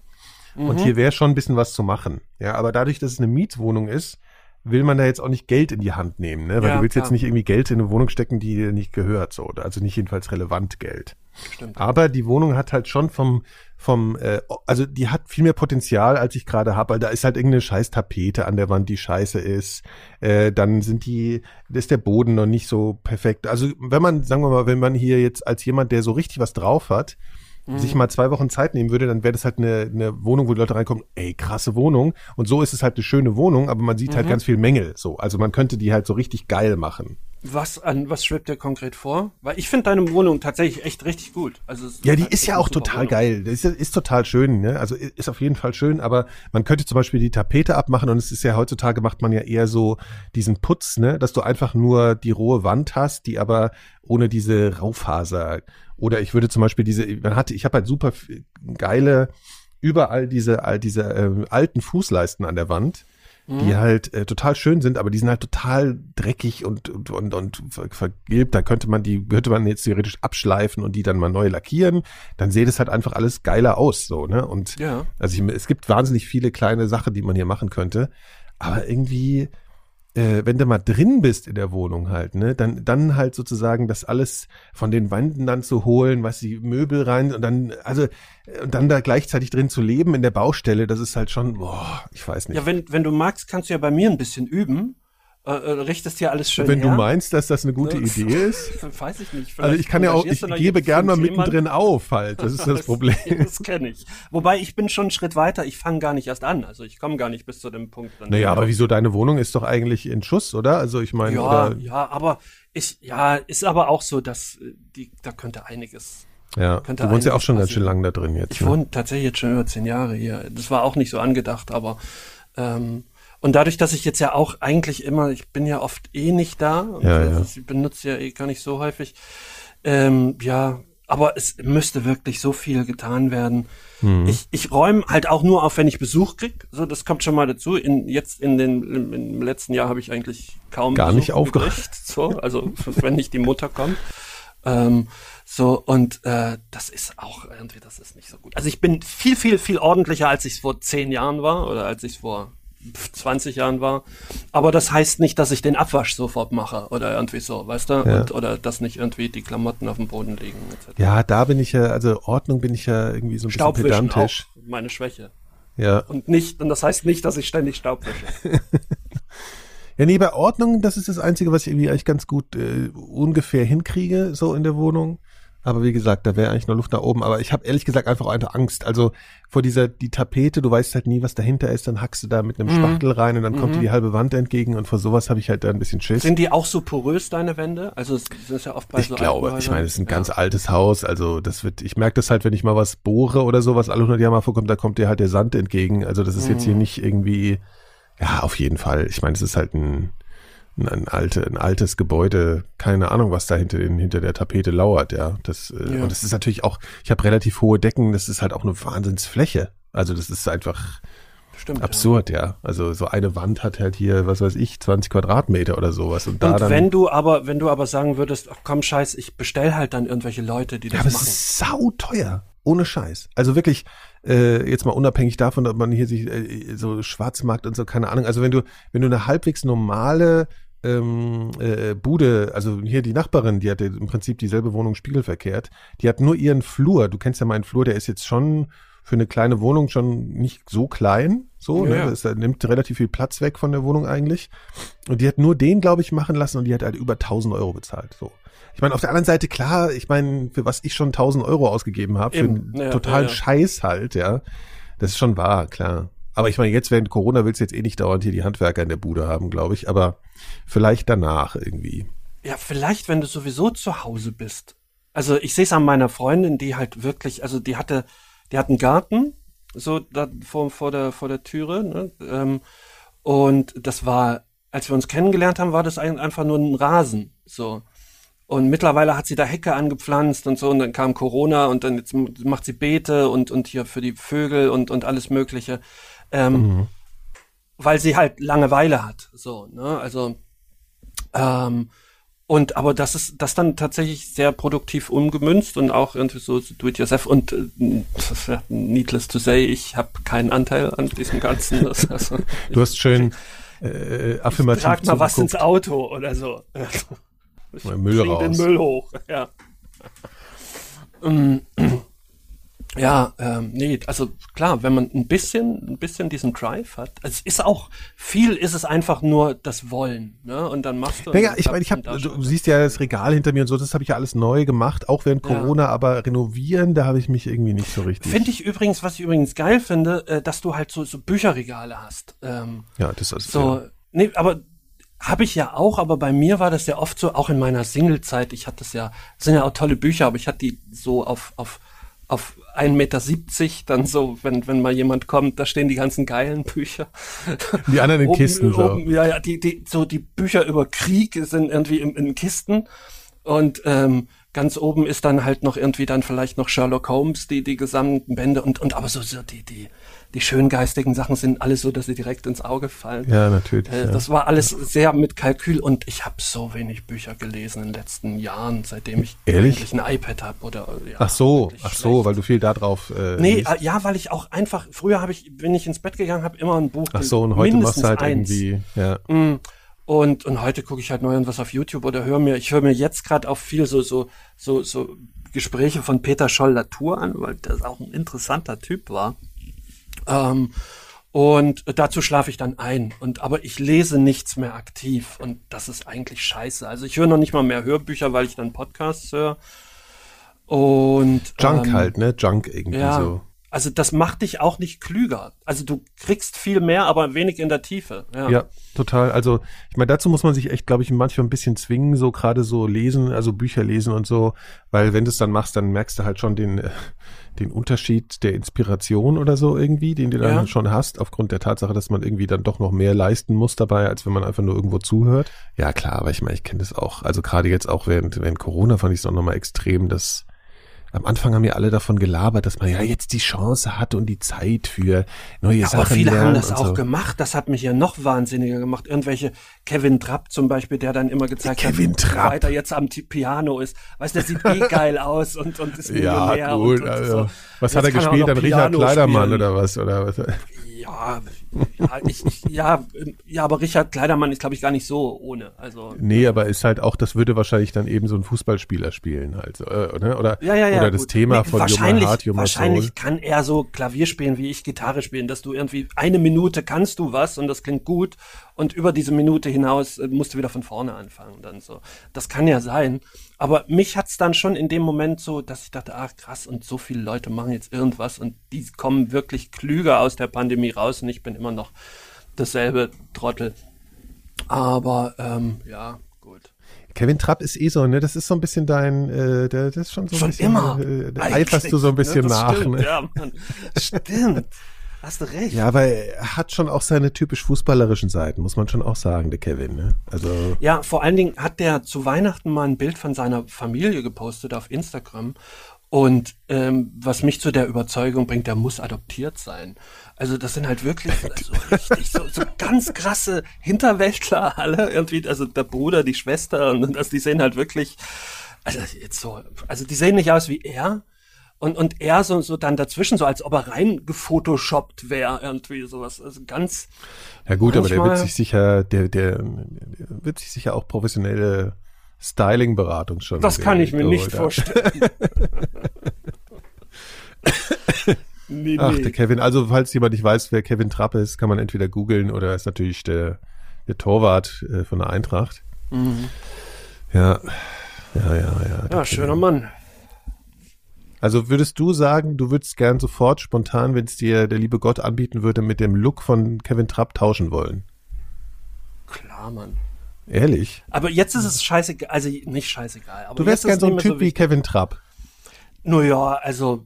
Mhm. Und hier wäre schon ein bisschen was zu machen. Ja, aber dadurch, dass es eine Mietwohnung ist, will man da jetzt auch nicht Geld in die Hand nehmen, ne? Weil Ja, du willst klar. jetzt nicht irgendwie Geld in eine Wohnung stecken, die dir nicht gehört, so. Also nicht jedenfalls relevant Geld. Stimmt. Aber die Wohnung hat halt schon vom, vom, äh, also die hat viel mehr Potenzial, als ich gerade habe, weil da ist halt irgendeine scheiß Tapete an der Wand, die scheiße ist. Äh, dann sind die, ist der Boden noch nicht so perfekt. Also wenn man, sagen wir mal, wenn man hier jetzt als jemand, der so richtig was drauf hat, sich mal zwei Wochen Zeit nehmen würde, dann wäre das halt eine, eine Wohnung, wo die Leute reinkommen, ey, krasse Wohnung. Und so ist es halt eine schöne Wohnung, aber man sieht halt ganz viel Mängel. So, also man könnte die halt so richtig geil machen. Was an was schwebt dir konkret vor? Weil ich finde deine Wohnung tatsächlich echt richtig gut. Also Ja, die halt ist ja auch total Wohnung. geil. Das ist, ist total schön, ne? Also ist auf jeden Fall schön, aber man könnte zum Beispiel die Tapete abmachen und es ist ja heutzutage macht man ja eher so diesen Putz, ne? Dass du einfach nur die rohe Wand hast, die aber ohne diese Raufaser. Oder ich würde zum Beispiel diese, man hatte, ich habe halt super geile, überall diese, all diese ähm, alten Fußleisten an der Wand die halt äh, total schön sind, aber die sind halt total dreckig und und und, und ver- vergilbt. Da könnte man die könnte man jetzt theoretisch abschleifen und die dann mal neu lackieren. Dann sieht es halt einfach alles geiler aus, so ne. Und Ja. also ich, es gibt wahnsinnig viele kleine Sachen, die man hier machen könnte, aber irgendwie äh, wenn du mal drin bist in der Wohnung halt, ne, dann, dann halt sozusagen das alles von den Wänden dann zu holen, was die Möbel rein und dann, also, äh, und dann da gleichzeitig drin zu leben in der Baustelle, das ist halt schon, boah, ich weiß nicht. Ja, wenn, wenn du magst, kannst du ja bei mir ein bisschen üben. Äh, äh, richtest dir alles schön Wenn her. du meinst, dass das eine gute Ja. Idee ist. Weiß ich nicht. Also ich kann ja auch, ich gebe gern mal mittendrin auf halt. Das ist das Problem. Das kenne ich. Wobei ich bin schon einen Schritt weiter. Ich fange gar nicht erst an. Also ich komme gar nicht bis zu dem Punkt. Dann Naja, aber wieso deine Wohnung ist doch eigentlich in Schuss, oder? Also ich meine, Ja, ja, aber ich, ja, ist aber auch so, dass äh, die, da könnte einiges. ja, könnte du wohnst ja auch schon ganz schön passieren. lang da drin jetzt. Ich ne? wohne tatsächlich jetzt schon über zehn Jahre hier. Das war auch nicht so angedacht, aber ähm, und dadurch, dass ich jetzt ja auch eigentlich immer, ich bin ja oft eh nicht da und Ja, ja. ich benutze ja eh gar nicht so häufig. Ähm, ja, aber es müsste wirklich so viel getan werden. Mhm. Ich, ich räume halt auch nur auf, wenn ich Besuch krieg. So, das kommt schon mal dazu. In, jetzt in den, im, im letzten Jahr habe ich eigentlich kaum Gar nicht Besuch aufgeräumt. gekriegt. So, also wenn nicht die Mutter kommt. Ähm, so, und äh, das ist auch irgendwie, das ist nicht so gut. Also ich bin viel, viel, viel ordentlicher, als ich es vor zehn Jahren war oder als ich es vor 20 Jahren war. Aber das heißt nicht, dass ich den Abwasch sofort mache oder irgendwie so, weißt du? Ja. Und, oder dass nicht irgendwie die Klamotten auf dem Boden liegen. Etc. Ja, da bin ich ja, also Ordnung bin ich ja irgendwie so ein bisschen pedantisch. auch meine Schwäche. Ja. Und nicht, und das heißt nicht, dass ich ständig Staub wische. Ja, nee, bei Ordnung, das ist das Einzige, was ich irgendwie eigentlich ganz gut äh, ungefähr hinkriege, so in der Wohnung. Aber wie gesagt, da wäre eigentlich noch Luft nach oben. Aber ich habe ehrlich gesagt einfach auch einfach Angst. Also vor dieser, die Tapete, du weißt halt nie, was dahinter ist, dann hackst du da mit einem Spachtel rein und dann kommt dir die halbe Wand entgegen und vor sowas habe ich halt da ein bisschen Schiss. Sind die auch so porös, deine Wände? Also es das ist ja oft bei Ich so glaube, ich meine, es ist ein Häusern. ganz altes Haus, also das wird, ich merke das halt, wenn ich mal was bohre oder sowas, alle 100 Jahre mal vorkommt, da kommt dir halt der Sand entgegen. Also das ist jetzt hier nicht irgendwie, ja, auf jeden Fall. Ich meine, es ist halt ein, ein, alte, ein altes Gebäude, keine Ahnung, was da hinter, den, hinter der Tapete lauert, ja. Das, äh, Ja. Und es ist natürlich auch, ich habe relativ hohe Decken, das ist halt auch eine Wahnsinnsfläche. Also das ist einfach Stimmt, absurd, ja. Also so eine Wand hat halt hier, was weiß ich, 20 Quadratmeter oder sowas. Und Ja. da Und dann. wenn du aber, wenn du aber sagen würdest, ach komm Scheiß, ich bestell halt dann irgendwelche Leute, die Ja, das aber es machen. ist sauteuer. Ohne Scheiß. Also wirklich, äh, jetzt mal unabhängig davon, ob man hier sich äh, so Schwarzmarkt und so, keine Ahnung. Also wenn du, wenn du eine halbwegs normale ähm, äh, Bude, also hier die Nachbarin, die hatte im Prinzip dieselbe Wohnung spiegelverkehrt, die hat nur ihren Flur. Du kennst ja meinen Flur, der ist jetzt schon für eine kleine Wohnung schon nicht so klein. So, Ja, ne? Das äh, nimmt relativ viel Platz weg von der Wohnung eigentlich. Und die hat nur den, glaube ich, machen lassen und die hat halt über 1000 Euro bezahlt. So. Ich meine, auf der anderen Seite, klar, ich meine, für was ich schon 1000 Euro ausgegeben habe, für einen Ja, totalen ja. Scheiß halt, ja. Das ist schon wahr, klar. Aber ich meine, jetzt während Corona willst du jetzt eh nicht dauernd hier die Handwerker in der Bude haben, glaube ich. Aber vielleicht danach irgendwie. Ja, vielleicht, wenn du sowieso zu Hause bist. Also ich sehe es an meiner Freundin, die halt wirklich, also die hatte, die hat einen Garten, so da vor, vor der vor der Türe, ne? ähm, und das war, als wir uns kennengelernt haben, war das ein, einfach nur ein Rasen, so. Und mittlerweile hat sie da Hecke angepflanzt und so, und dann kam Corona und dann jetzt macht sie Beete und und hier für die Vögel und und alles Mögliche, ähm, weil sie halt Langeweile hat, so, ne? Also ähm, und aber das ist das dann tatsächlich sehr produktiv umgemünzt und auch irgendwie so, so do it yourself und äh, needless to say, ich habe keinen Anteil an diesem ganzen. Das, also, Du hast schön äh, affirmativ trag mal was ins zugeguckt. Auto oder so. Ich Oder Müll raus. den Müll hoch, ja. Ja, ähm, nee, also klar, wenn man ein bisschen, ein bisschen diesen Drive hat, also es ist auch viel, ist es einfach nur das Wollen, ne? Und dann machst du. Naja, und ich meine, ich habe, du siehst ja das Regal hinter mir und so, das habe ich ja alles neu gemacht, auch während Ja. Corona, aber renovieren, da habe ich mich irgendwie nicht so richtig. Finde ich übrigens, was ich übrigens geil finde, äh, dass du halt so, so Bücherregale hast. Ähm, ja, das ist so, nee, aber habe ich ja auch, aber bei mir war das ja oft so, auch in meiner Single-Zeit, ich hatte das ja, das sind ja auch tolle Bücher, aber ich hatte die so auf, auf, auf 1,70 Meter, dann so, wenn, wenn mal jemand kommt, da stehen die ganzen geilen Bücher. Die anderen in Oben- Kisten so. oben, Ja, ja, die, die, so die Bücher über Krieg sind irgendwie in, in Kisten und ähm, ganz oben ist dann halt noch irgendwie dann vielleicht noch Sherlock Holmes, die, die gesamten Bände und, und aber so, so die, die, die schöngeistigen Sachen sind alles so, dass sie direkt ins Auge fallen. Ja, natürlich. Äh, ja. Das war alles sehr mit Kalkül und ich habe so wenig Bücher gelesen in den letzten Jahren, seitdem ich Ehrlich? endlich ein iPad habe oder ja, ach so, ach so, schlecht. weil du viel da drauf äh, Nee, liest. äh, ja, weil ich auch einfach, früher habe ich, wenn ich ins Bett gegangen habe, immer ein Buch Ach so, und heute machst du halt eins. irgendwie, ja. Mm. Und, und heute gucke ich halt neu was auf YouTube oder höre mir, ich höre mir jetzt gerade auch viel so, so, so, so Gespräche von Peter Scholl-Latour an, weil das auch ein interessanter Typ war. Ähm, und dazu schlafe ich dann ein. Und aber ich lese nichts mehr aktiv und das ist eigentlich scheiße. Also ich höre noch nicht mal mehr Hörbücher, weil ich dann Podcasts höre. Und Junk ähm, halt, ne? Junk irgendwie ja. so. Also das macht dich auch nicht klüger. Also du kriegst viel mehr, aber wenig in der Tiefe. Ja. Ja, total. Also, ich meine, dazu muss man sich echt, glaube ich, manchmal ein bisschen zwingen, so gerade so lesen, also Bücher lesen und so, weil wenn du es dann machst, dann merkst du halt schon den, äh, den Unterschied der Inspiration oder so irgendwie, den du dann Ja. schon hast, aufgrund der Tatsache, dass man irgendwie dann doch noch mehr leisten muss dabei, als wenn man einfach nur irgendwo zuhört. Ja, klar, aber ich meine, ich kenne das auch. Also gerade jetzt auch während, während Corona fand ich es auch nochmal extrem, dass am Anfang haben ja alle davon gelabert, dass man ja jetzt die Chance hat und die Zeit für neue Ja, Sachen aber viele haben das auch so. gemacht. Das hat mich ja noch wahnsinniger gemacht. Irgendwelche Kevin Trapp zum Beispiel, der dann immer gezeigt Kevin hat, Trapp. wie weit er jetzt am Piano ist. Weißt du, der sieht eh geil aus und, und ist Millionär. Ja, gut. und, und also, so. Was Jetzt hat er gespielt? Dann Richard Kleidermann spielen. oder was? Oder was? Ja, ja, ich, ich, ja, ja, aber Richard Kleidermann ist, glaube ich, gar nicht so ohne. Also Nee, aber ist halt auch, das würde wahrscheinlich dann eben so ein Fußballspieler spielen halt. so, Äh, ne? Oder, Ja, ja, ja. oder das gut. Thema Nee, von wahrscheinlich, Hart, Wahrscheinlich Soul. kann er so Klavier spielen, wie ich Gitarre spielen, dass du irgendwie eine Minute kannst du was und das klingt gut und über diese Minute hinaus äh, musst du wieder von vorne anfangen dann so. Das kann ja sein. Aber mich hat's dann schon in dem Moment so, dass ich dachte, ach krass, und so viele Leute machen jetzt irgendwas und die kommen wirklich klüger aus der Pandemie raus und ich bin immer noch dasselbe Trottel. Aber ähm, ja, gut. Kevin Trapp ist eh so, ne? Das ist so ein bisschen dein, äh, der, das ist schon so ein Schon bisschen, immer. Äh, eiferst du so ein bisschen ne? Nach. Stimmt, ne? ja, Mann. Stimmt. Hast du recht. Ja, aber er hat schon auch seine typisch fußballerischen Seiten, muss man schon auch sagen, der Kevin, ne? Also, Ja, vor allen Dingen hat der zu Weihnachten mal ein Bild von seiner Familie gepostet auf Instagram. Und ähm, was mich zu der Überzeugung bringt, der muss adoptiert sein. Also das sind halt wirklich so richtig so, so ganz krasse Hinterwäldler alle irgendwie, also der Bruder, die Schwester und also die sehen halt wirklich, also jetzt so, also die sehen nicht aus wie er. Und, und er so, so dann dazwischen, so als ob er rein gefotoshoppt wäre, irgendwie sowas. Also ganz, ja gut, aber der wird sich sicher, der, der, der wird sich sicher auch professionelle Styling-Beratung schon. Das kann ich mir nicht vorstellen. nee, Ach, nee. der Kevin, also falls jemand nicht weiß, wer Kevin Trapp ist, kann man entweder googeln oder ist natürlich der, der Torwart äh, von der Eintracht. Ja, ja, ja, ja. ja, Kevin. schöner Mann. Also würdest du sagen, du würdest gern sofort spontan, wenn es dir der liebe Gott anbieten würde, mit dem Look von Kevin Trapp tauschen wollen? Klar, Mann. Ehrlich? Aber jetzt ist es scheißegal, also nicht scheißegal. Aber Du wärst gern so ein Typ wie wichtig. Kevin Trapp. Naja, also,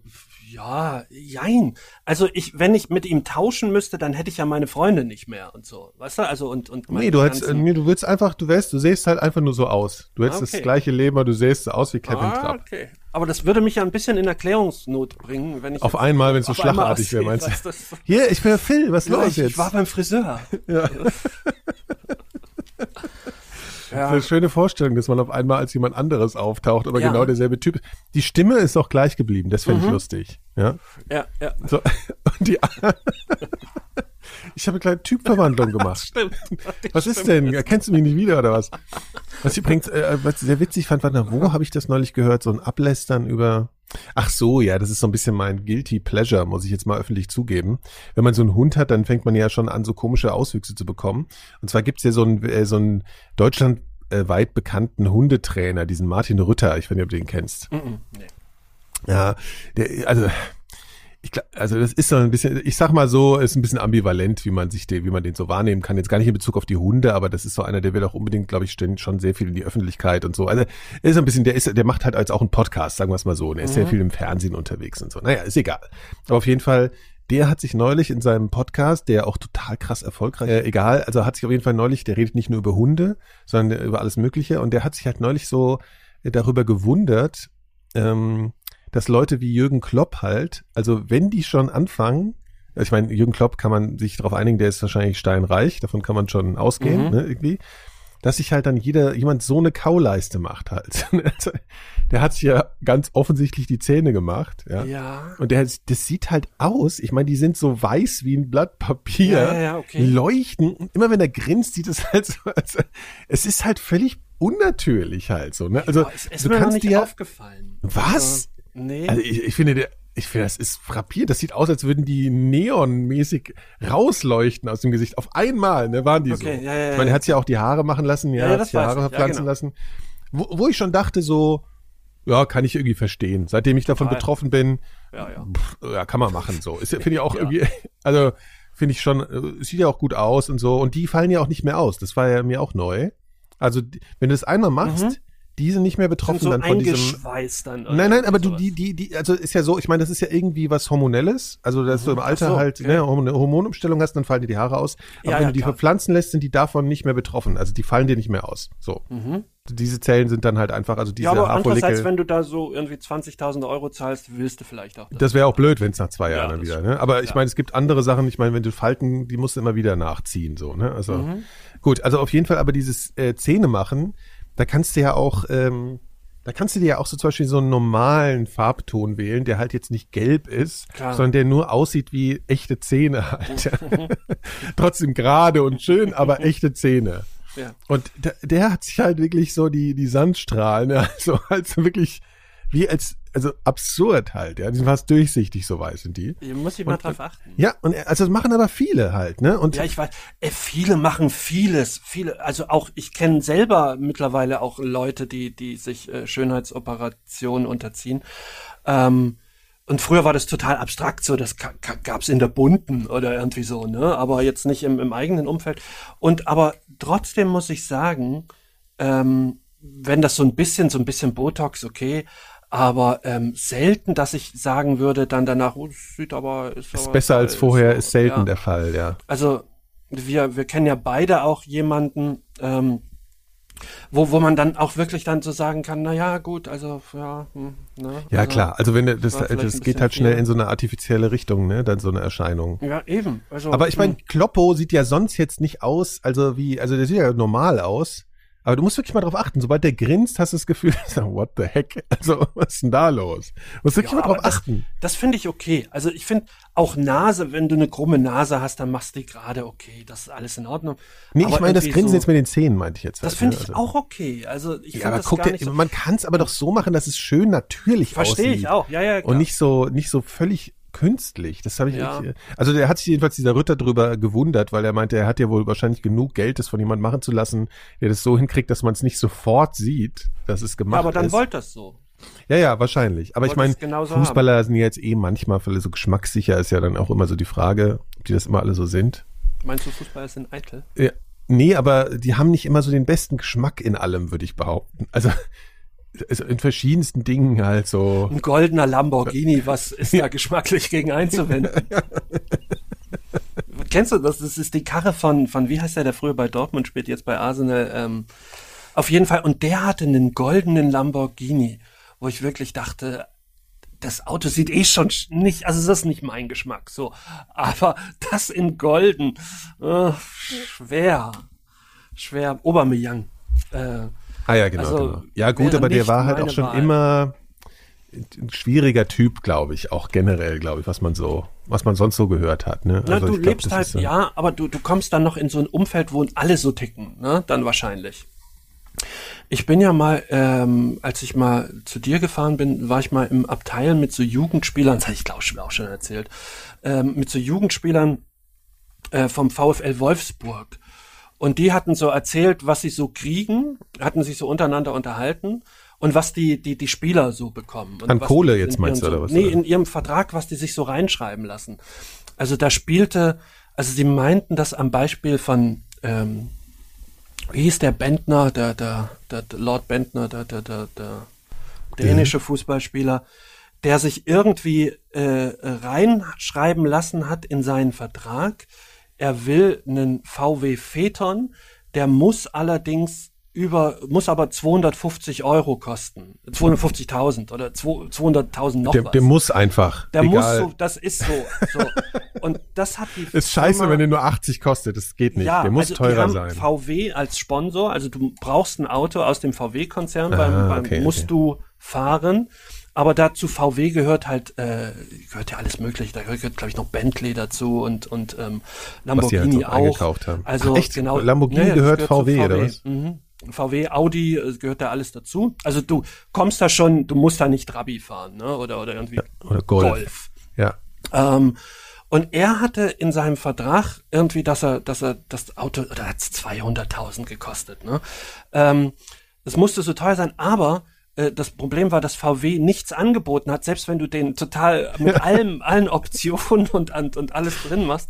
ja, jein. Also ich, wenn ich mit ihm tauschen müsste, dann hätte ich ja meine Freunde nicht mehr und so. Weißt du? Also und, und Nee, du hättest, nee, du willst einfach, du wärst, du sähst halt einfach nur so aus. Du hättest Okay. das gleiche Leben, aber du sähst so aus wie Kevin ah, Trapp. okay. Aber das würde mich ja ein bisschen in Erklärungsnot bringen, wenn ich Auf einmal, wenn es so schlachartig wäre, meinst du? Hier, ich bin Phil, was Ja, los ich, jetzt? ich war beim Friseur. Ja. Das ist eine schöne Vorstellung, dass man auf einmal als jemand anderes auftaucht, aber Ja. Mhm. genau derselbe Typ. Die Stimme ist auch gleich geblieben, das fände ich lustig. Ja. Ja, ja. So, und die, Ich habe eine kleine Typverwandlung gemacht. Stimmt. Was ist denn? Erkennst du mich nicht wieder oder was? Was ich übrigens, äh, was ich sehr witzig fand, warte, wo habe ich das neulich gehört? So ein Ablästern über. Ach so, ja, das ist so ein bisschen mein guilty pleasure, muss ich jetzt mal öffentlich zugeben. Wenn man so einen Hund hat, dann fängt man ja schon an, so komische Auswüchse zu bekommen. Und zwar gibt's ja so einen, äh, so einen deutschlandweit bekannten Hundetrainer, diesen Martin Rütter. Ich weiß nicht, ob du den kennst. Mhm, nee. Ja, der, also ich glaub, also das ist so ein bisschen, ich sag mal so, ist ein bisschen ambivalent, wie man sich den, wie man den so wahrnehmen kann. Jetzt gar nicht in Bezug auf die Hunde, aber das ist so einer, der will auch unbedingt, glaube ich, schon sehr viel in die Öffentlichkeit und so. Also er ist ein bisschen, der ist, der macht halt als auch einen Podcast, sagen wir es mal so. Und er ist sehr viel im Fernsehen unterwegs und so. Naja, ist egal. Aber auf jeden Fall, der hat sich neulich in seinem Podcast, der auch total krass erfolgreich, äh, egal, also hat sich auf jeden Fall neulich, der redet nicht nur über Hunde, sondern über alles Mögliche. Und der hat sich halt neulich so darüber gewundert, ähm, dass Leute wie Jürgen Klopp halt, also wenn die schon anfangen, ich meine, Jürgen Klopp kann man sich darauf einigen, der ist wahrscheinlich steinreich, davon kann man schon ausgehen, Mhm. ne, irgendwie, dass sich halt dann jeder, jemand so eine Kauleiste macht halt. Also, der hat sich ja ganz offensichtlich die Zähne gemacht, ja. Ja. Und der, das sieht halt aus, ich meine, die sind so weiß wie ein Blatt Papier, Ja, ja, ja, okay. leuchten. Und immer wenn er grinst, sieht es halt so, also, es ist halt völlig unnatürlich halt so, ne? Also, Boah, es ist du kannst dir, aufgefallen. Was? Also, nee. also ich, ich finde, der, ich finde, das ist frappierend. Das sieht aus, als würden die neonmäßig rausleuchten aus dem Gesicht. Auf einmal, ne, waren die Okay, so. ja, ja, ich meine, ja. er hat sich ja auch die Haare machen lassen, ja, Ja, ja, hat die Haare ich. Ja, verpflanzen genau. lassen. Wo, wo ich schon dachte so, ja, kann ich irgendwie verstehen. Seitdem ich davon Total. betroffen bin, ja, ja. pff, ja, kann man machen so. Ist ja- finde ich auch irgendwie, also finde ich schon, äh, sieht ja auch gut aus und so. Und die fallen ja auch nicht mehr aus. Das war ja mir auch neu. Also wenn du das einmal machst, die sind nicht mehr Sind betroffen so dann von diesem. dann. Nein, nein, aber du, die, die, die, also ist ja so, ich meine, das ist ja irgendwie was Hormonelles. Also, dass du im Alter so, halt okay. ne, eine Hormonumstellung hast, dann fallen dir die Haare aus. Aber Ja, wenn ja, du die klar. verpflanzen lässt, sind die davon nicht mehr betroffen. Also die fallen dir nicht mehr aus. So. Diese Zellen sind dann halt einfach, also diese Mhm. Ja, aber andererseits, wenn du da so irgendwie 20.000 Euro zahlst, willst du vielleicht auch. Das wäre auch blöd, wenn es nach zwei Ja, Jahren dann das wieder. Ne? Aber ich meine, es gibt andere Sachen. Ich meine, wenn du Falten, die musst du immer wieder nachziehen. So, ne? Also Mhm. gut, also auf jeden Fall. Aber dieses äh, Zähne machen, da kannst du ja auch, ähm, da kannst du dir ja auch so zum Beispiel so einen normalen Farbton wählen, der halt jetzt nicht gelb ist, Klar. sondern der nur aussieht wie echte Zähne halt. Trotzdem gerade und schön, aber echte Zähne. Ja. Und der, der hat sich halt wirklich so die, die Sandstrahlen, also halt so wirklich wie als, also absurd halt, ja. Die sind fast durchsichtig, so weiß sind die. Muss ich mal drauf achten. Ja, und er- also das machen aber viele halt, ne? Und Ja, ich weiß, äh, viele machen vieles, viele, also auch, ich kenne selber mittlerweile auch Leute, die, die sich äh, Schönheitsoperationen unterziehen. Ähm, und früher war das total abstrakt, so das ka- gab's in der bunten oder irgendwie so, ne? Aber jetzt nicht im, im eigenen Umfeld. Und aber trotzdem muss ich sagen, ähm, wenn das so ein bisschen, so ein bisschen Botox, okay, aber ähm, selten, dass ich sagen würde, dann danach, oh, sieht aber, ist, ist aber besser als vorher, so, ist selten ja der Fall, ja. also wir, wir kennen ja beide auch jemanden, ähm, wo, wo man dann auch wirklich dann so sagen kann, na ja, gut, also ja, hm, ne, Ja, also, klar. Also wenn das, das geht halt schnell viel. in so eine artifizielle Richtung, ne? Dann so eine Erscheinung. Ja, eben. Also, Aber ich meine, hm, Kloppo sieht ja sonst jetzt nicht aus, also wie, also der sieht ja normal aus. Aber du musst wirklich mal drauf achten. Sobald der grinst, hast du das Gefühl, what the heck? Also, was ist denn da los? Du musst wirklich ja, mal drauf das, achten. das finde ich okay. Also ich finde auch Nase, wenn du eine krumme Nase hast, dann machst du die gerade okay. Das ist alles in Ordnung. Nee, Aber ich meine, das Grinsen so, jetzt mit den Zähnen, meinte ich jetzt. Das halt, finde ne? ich Also- auch okay. Also ich Ja, finde aber das guck gar dir, nicht so. man kann es aber doch so machen, dass es schön natürlich Verstehe aussieht. ich auch. Ja, ja, klar. Und nicht so, nicht so völlig künstlich. Das habe ich Ja. nicht, also der hat sich jedenfalls dieser Ritter drüber gewundert, weil er meinte, er hat ja wohl wahrscheinlich genug Geld, das von jemandem machen zu lassen, der das so hinkriegt, dass man es nicht sofort sieht, dass es gemacht ja, aber dann ist. wollt das so. Ja, ja, wahrscheinlich. Aber ich Wollte meine, Fußballer sind ja jetzt eh manchmal so geschmackssicher, ist ja dann auch immer so die Frage, ob die das immer alle so sind. Meinst du, Fußballer sind eitel? Ja, nee, aber die haben nicht immer so den besten Geschmack in allem, würde ich behaupten. Also, also in verschiedensten Dingen halt so. Ein goldener Lamborghini, was ist da geschmacklich gegen einzuwenden? Kennst du das? Das ist die Karre von, von, wie heißt der, der früher bei Dortmund spielt, jetzt bei Arsenal. Ähm, auf jeden Fall. Und der hatte einen goldenen Lamborghini, wo ich wirklich dachte, das Auto sieht eh schon sch- nicht, also das ist nicht mein Geschmack, so. Aber das in golden, äh, schwer, schwer. Aubameyang. Äh, Ah ja, genau. Also, genau. Ja gut, aber der war halt auch schon Wahl. immer, ein schwieriger Typ, glaube ich, auch generell, glaube ich, was man so, was man sonst so gehört hat. Ne? Na, Also du glaub, lebst halt, so- ja, aber du, du kommst dann noch in so ein Umfeld, wo alle so ticken, ne? Dann wahrscheinlich. Ich bin ja mal, ähm, als ich mal zu dir gefahren bin, war ich mal im Abteil mit so Jugendspielern, das habe ich glaube ich auch schon erzählt, ähm, mit so Jugendspielern äh, vom VfL Wolfsburg. Und die hatten so erzählt, was sie so kriegen, hatten sich so untereinander unterhalten und was die, die, die Spieler so bekommen. An Kohle jetzt in meinst du, oder was, Nee, oder? in ihrem Vertrag, was die sich so reinschreiben lassen. Also da spielte, also sie meinten das am Beispiel von, ähm, wie hieß der Bentner, der, der, der, der Lord Bentner, der, der, der, der dänische Fußballspieler, der sich irgendwie äh, reinschreiben lassen hat in seinen Vertrag, er will einen VW Phaeton, der muss allerdings über, muss aber 250 Euro kosten. 250.000 oder 200.000 noch Der, was. der muss einfach. Der egal. muss so, das ist so. so. Und das hat die Ist scheiße, Firma- wenn der nur 80 kostet. Das geht nicht. der muss also teurer sein. VW als Sponsor, also du brauchst ein Auto aus dem VW-Konzern, Ah, beim, beim okay, musst okay. du fahren. Aber dazu VW gehört halt, äh, gehört ja alles mögliche. Da gehört, glaube ich, noch Bentley dazu und, und ähm, Was die halt Lamborghini so auch. eingekauft haben. Also Ach, echt? genau. Lamborghini das gehört zu VW, oder was? Mhm. VW, Audi, äh, gehört da alles dazu. Also du kommst da schon, du musst da nicht Trabi fahren, ne? Oder, oder irgendwie Oder Golf. Golf. Ja. Ähm, und er hatte in seinem Vertrag irgendwie, dass er, dass er das Auto, oder hat 200.000 gekostet, ne? Ähm, das musste so teuer sein, aber das Problem war, dass VW nichts angeboten hat, selbst wenn du den total mit allem, allen Optionen und, und, und alles drin machst,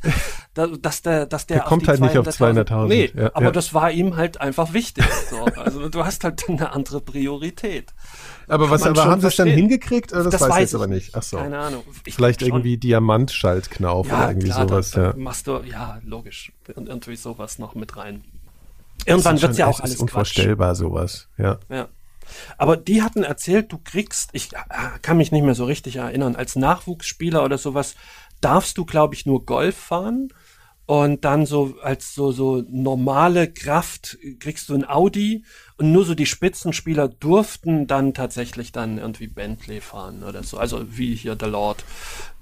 da, dass der, dass der, Der kommt halt nicht auf 200.000 200.000. Nee, Ja, aber ja. das war ihm halt einfach wichtig. So. Also du hast halt eine andere Priorität. Aber was, aber haben sie es dann hingekriegt? Oder das, weiß ich jetzt aber nicht. Ach so. Keine Ahnung. Ich Vielleicht schon. irgendwie Diamantschaltknauf oder irgendwie klar, sowas. Da, ja. machst du, ja, logisch. Und irgendwie sowas noch mit rein. Irgendwann Das wird's ja auch es alles ist Quatsch. unvorstellbar sowas. Ja. Ja. Aber die hatten erzählt, du kriegst, ich äh, kann mich nicht mehr so richtig erinnern, als Nachwuchsspieler oder sowas darfst du, glaube ich, nur Golf fahren. Und dann so als so, so normale Kraft kriegst du ein Audi und nur so die Spitzenspieler durften dann tatsächlich dann irgendwie Bentley fahren oder so. Also wie hier der Lord.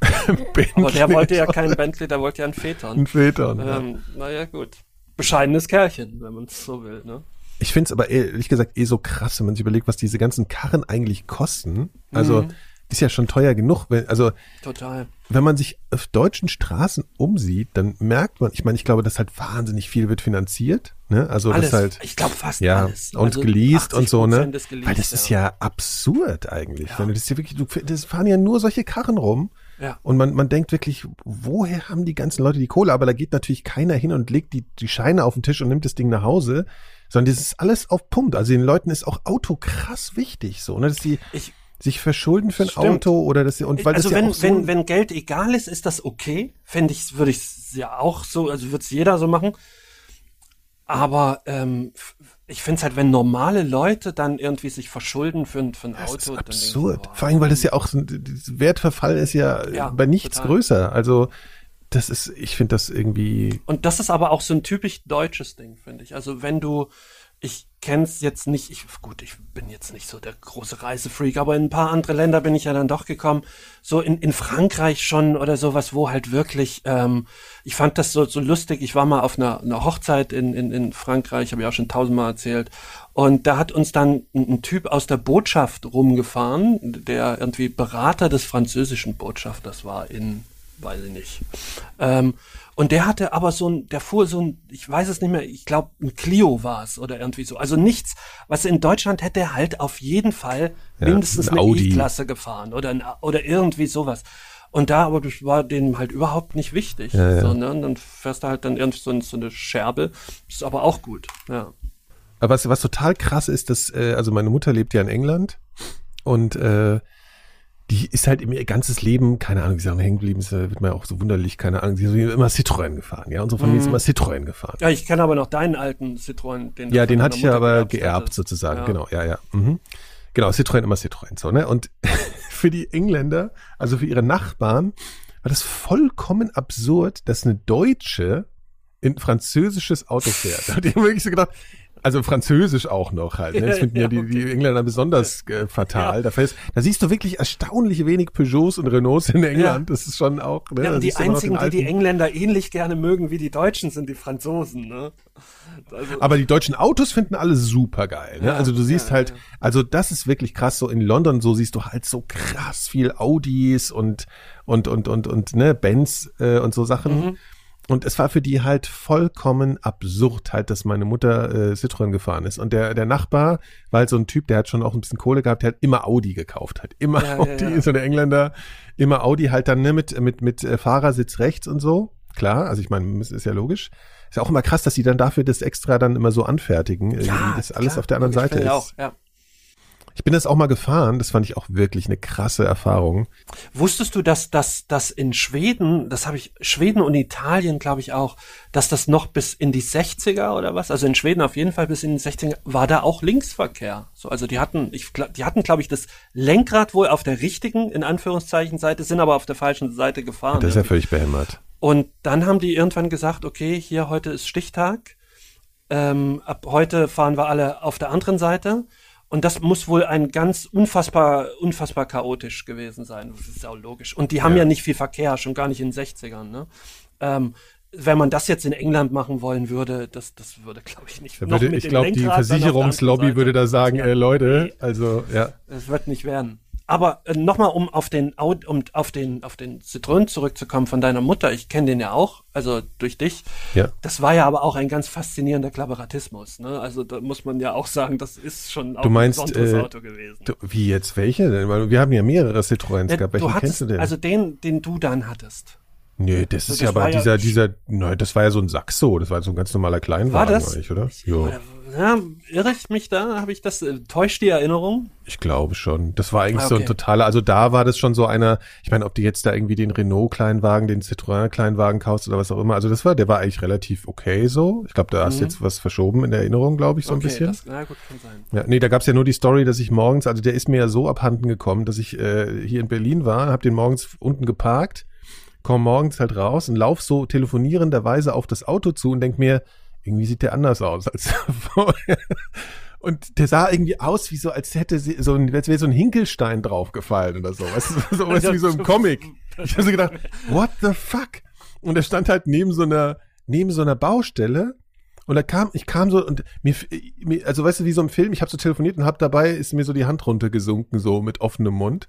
Aber der wollte ja keinen Bentley, der wollte ja einen Phaeton. Ein Phaeton. ja. Ähm, naja, gut. Bescheidenes Kerlchen, wenn man es so will, ne? Ich finde es aber ehrlich gesagt eh so krass, wenn man sich überlegt, was diese ganzen Karren eigentlich kosten. Also Mhm. ist ja schon teuer genug. Wenn, also Total. wenn man sich auf deutschen Straßen umsieht, dann merkt man, ich meine, ich glaube, dass halt wahnsinnig viel wird finanziert. Ne? Also alles. das halt ich glaube fast ja alles. und Also geleast und so, 80% ne? geleast, Weil das ist ja absurd eigentlich. Wenn du das hier wirklich, du, das fahren ja nur solche Karren rum. Ja. Und man, man denkt wirklich, woher haben die ganzen Leute die Kohle? Aber da geht natürlich keiner hin und legt die, die Scheine auf den Tisch und nimmt das Ding nach Hause, sondern das ist alles auf Pump. Also den Leuten ist auch Auto krass wichtig, so, ne? Dass die Ich, sich verschulden für ein Stimmt. Auto oder dass sie, und weil also das ja wenn, auch so, wenn, wenn Geld egal ist, ist das okay. Fände ich, würde ich ja auch so, also würde es jeder so machen. Aber ähm, ich finde es halt, wenn normale Leute dann irgendwie sich verschulden für, ein- für ein das Auto, ist dann denke ich, absurd. boah, Vor allem, weil das ja auch, so das Wertverfall ist ja, Ja, bei nichts total. größer. Also, das ist, ich finde das irgendwie, Und das ist aber auch so ein typisch deutsches Ding, finde ich. Also wenn du, ich kenn's jetzt nicht, ich, gut, ich bin jetzt nicht so der große Reisefreak, aber in ein paar andere Länder bin ich ja dann doch gekommen. So in, in Frankreich schon oder sowas, wo halt wirklich, ähm, ich fand das so, so lustig. Ich war mal auf einer, einer Hochzeit in, in, in Frankreich, habe ich auch schon tausendmal erzählt. Und da hat uns dann ein, ein Typ aus der Botschaft rumgefahren, der irgendwie Berater des französischen Botschafters war in, weiß ich nicht. Ähm, und der hatte aber so ein, der fuhr so ein, ich weiß es nicht mehr, ich glaube ein Clio war es oder irgendwie so. Also nichts, was in Deutschland hätte er halt auf jeden Fall Ja, mindestens ein eine. E-Klasse gefahren oder, ein, oder irgendwie sowas. Und da aber das war denen halt überhaupt nicht wichtig. Ja, ja. So, ne? Dann fährst du halt dann irgendwie so, so eine Scherbe. Ist aber auch gut. Ja. Aber was, was total krass ist, dass, äh, also meine Mutter lebt ja in England und äh, die ist halt ihr ganzes Leben, keine Ahnung, wie sie auch hängen geblieben ist, äh, wird mir auch so wunderlich, keine Ahnung, sie ist immer Citroën gefahren, ja, unsere Familie ist immer Citroën gefahren. Ja, ich kenne aber noch deinen alten Citroën. Den Ja, den hatte ich ja aber geerbt hattest. sozusagen, Ja. genau, ja, ja. Mhm. Genau, Citroën immer Citroën, so, ne? Und für die Engländer, also für ihre Nachbarn, war das vollkommen absurd, dass eine Deutsche in französisches Auto fährt. Da hat die wirklich so gedacht, Also Französisch auch noch halt. Ne? Das finden ja, Ja, die, die Engländer besonders äh, fatal. Da, fällst, da siehst du wirklich erstaunlich wenig Peugeots und Renaults in England. Das ist schon auch. Ne? Ja, und die einzigen, die die Engländer ähnlich gerne mögen wie die Deutschen, sind die Franzosen. Ne? Also, Aber die deutschen Autos finden alle super geil. Ne? Ja, also du siehst ja, halt, ja. also das ist wirklich krass. So in London, so siehst du halt so krass viel Audis und und und und und ne Benz äh, und so Sachen. Mhm. Und es war für die halt vollkommen absurd, halt, dass meine Mutter äh, Citroën gefahren ist. Und der, der Nachbar war halt so ein Typ, der hat schon auch ein bisschen Kohle gehabt, der hat immer Audi gekauft, halt. Immer Ja, ja, Audi, ja. so der Engländer, immer Audi halt dann ne, mit, mit, mit äh, Fahrersitz rechts und so. Klar, also ich meine, ist ja logisch. Ist ja auch immer krass, dass die dann dafür das extra dann immer so anfertigen, irgendwie, dass alles klar, auf der anderen Seite ist. Auch, ja. Ich bin das auch mal gefahren, das fand ich auch wirklich eine krasse Erfahrung. Wusstest du, dass dass dass in Schweden, das habe ich Schweden und Italien, glaube ich auch, dass das noch bis in die 60er oder was? Also in Schweden auf jeden Fall bis in die 60er war da auch Linksverkehr. So, also die hatten ich die hatten glaube ich das Lenkrad wohl auf der richtigen in Anführungszeichen Seite, sind aber auf der falschen Seite gefahren. Das ist ja völlig behämmert. Und dann haben die irgendwann gesagt, okay, hier heute ist Stichtag. Ähm, ab heute fahren wir alle auf der anderen Seite. Und das muss wohl ein ganz unfassbar, unfassbar chaotisch gewesen sein. Das ist auch logisch. Und die haben ja, nicht viel Verkehr, schon gar nicht in den 60ern. Ne? Ähm, wenn man das jetzt in England machen wollen würde, das, das würde, glaube ich, nicht würde, ich glaube, die Versicherungslobby würde da sagen, Ja. äh, Leute, also ja. Es wird nicht werden. Aber äh, nochmal, um auf den um auf den auf den Citroën zurückzukommen von deiner Mutter. Ich kenne den ja auch, also durch dich. Ja. Das war ja aber auch ein ganz faszinierender Klapperatismus. Ne? Also da muss man ja auch sagen, das ist schon auch Du meinst, ein besonderes äh, Auto gewesen. Du, wie jetzt? Welche denn? Weil wir haben ja mehrere Citroëns Ja, gehabt. Welchen du kennst hattest, du denn? also den, den du dann hattest. Nee, das ist das ja aber war ja- dieser, dieser, nein, das war ja so ein Saxo. Das war so ein ganz normaler Kleinwagen War das? eigentlich, oder? Jo, ja, irre ich mich da? Habe ich das? Äh, täuscht die Erinnerung? ich glaube schon. Das war eigentlich Ah, so ein okay. totaler, also da war das schon so einer, ich meine, ob du jetzt da irgendwie den Renault-Kleinwagen, den Citroën-Kleinwagen kaufst oder was auch immer, also das war, der war eigentlich relativ okay so. Ich glaube, da hast du jetzt was verschoben in der Erinnerung, glaube ich, so ein bisschen. Mhm. Das, na gut, kann sein. Ja, nee, da gab's ja nur die Story, dass ich morgens, also der ist mir ja so abhanden gekommen, dass ich äh, hier in Berlin war, habe den morgens unten geparkt, komm morgens halt raus und lauf so telefonierenderweise auf das Auto zu und denk mir, irgendwie sieht der anders aus als vorher. Und der sah irgendwie aus, wie so, als hätte so ein, als wäre so ein Hinkelstein draufgefallen oder so. Weißt du, so du, wie so im Comic. Ich habe so gedacht, what the fuck? Und er stand halt neben so einer, neben so einer Baustelle und da kam, ich kam so und mir, mir also weißt du, wie so im Film, ich habe so telefoniert und hab dabei ist mir so die Hand runtergesunken, so mit offenem Mund.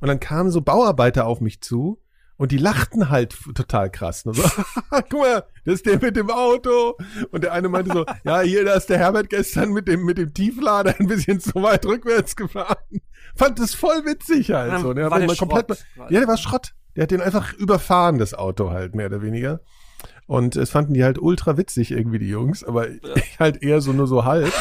Und dann kamen so Bauarbeiter auf mich zu und die lachten halt total krass. Ne? So, guck mal, das ist der mit dem Auto. Und der eine meinte so, ja, hier, da ist der Herbert gestern mit dem, mit dem Tieflader ein bisschen zu weit rückwärts gefahren. Fand das voll witzig halt Ja, so. Ne? war Hat der mal komplett, Schrott, war ja, der war Schrott. Der hat den einfach überfahren, das Auto halt, mehr oder weniger. Und es fanden die halt ultra witzig irgendwie, die Jungs, aber ich halt eher so nur so halb.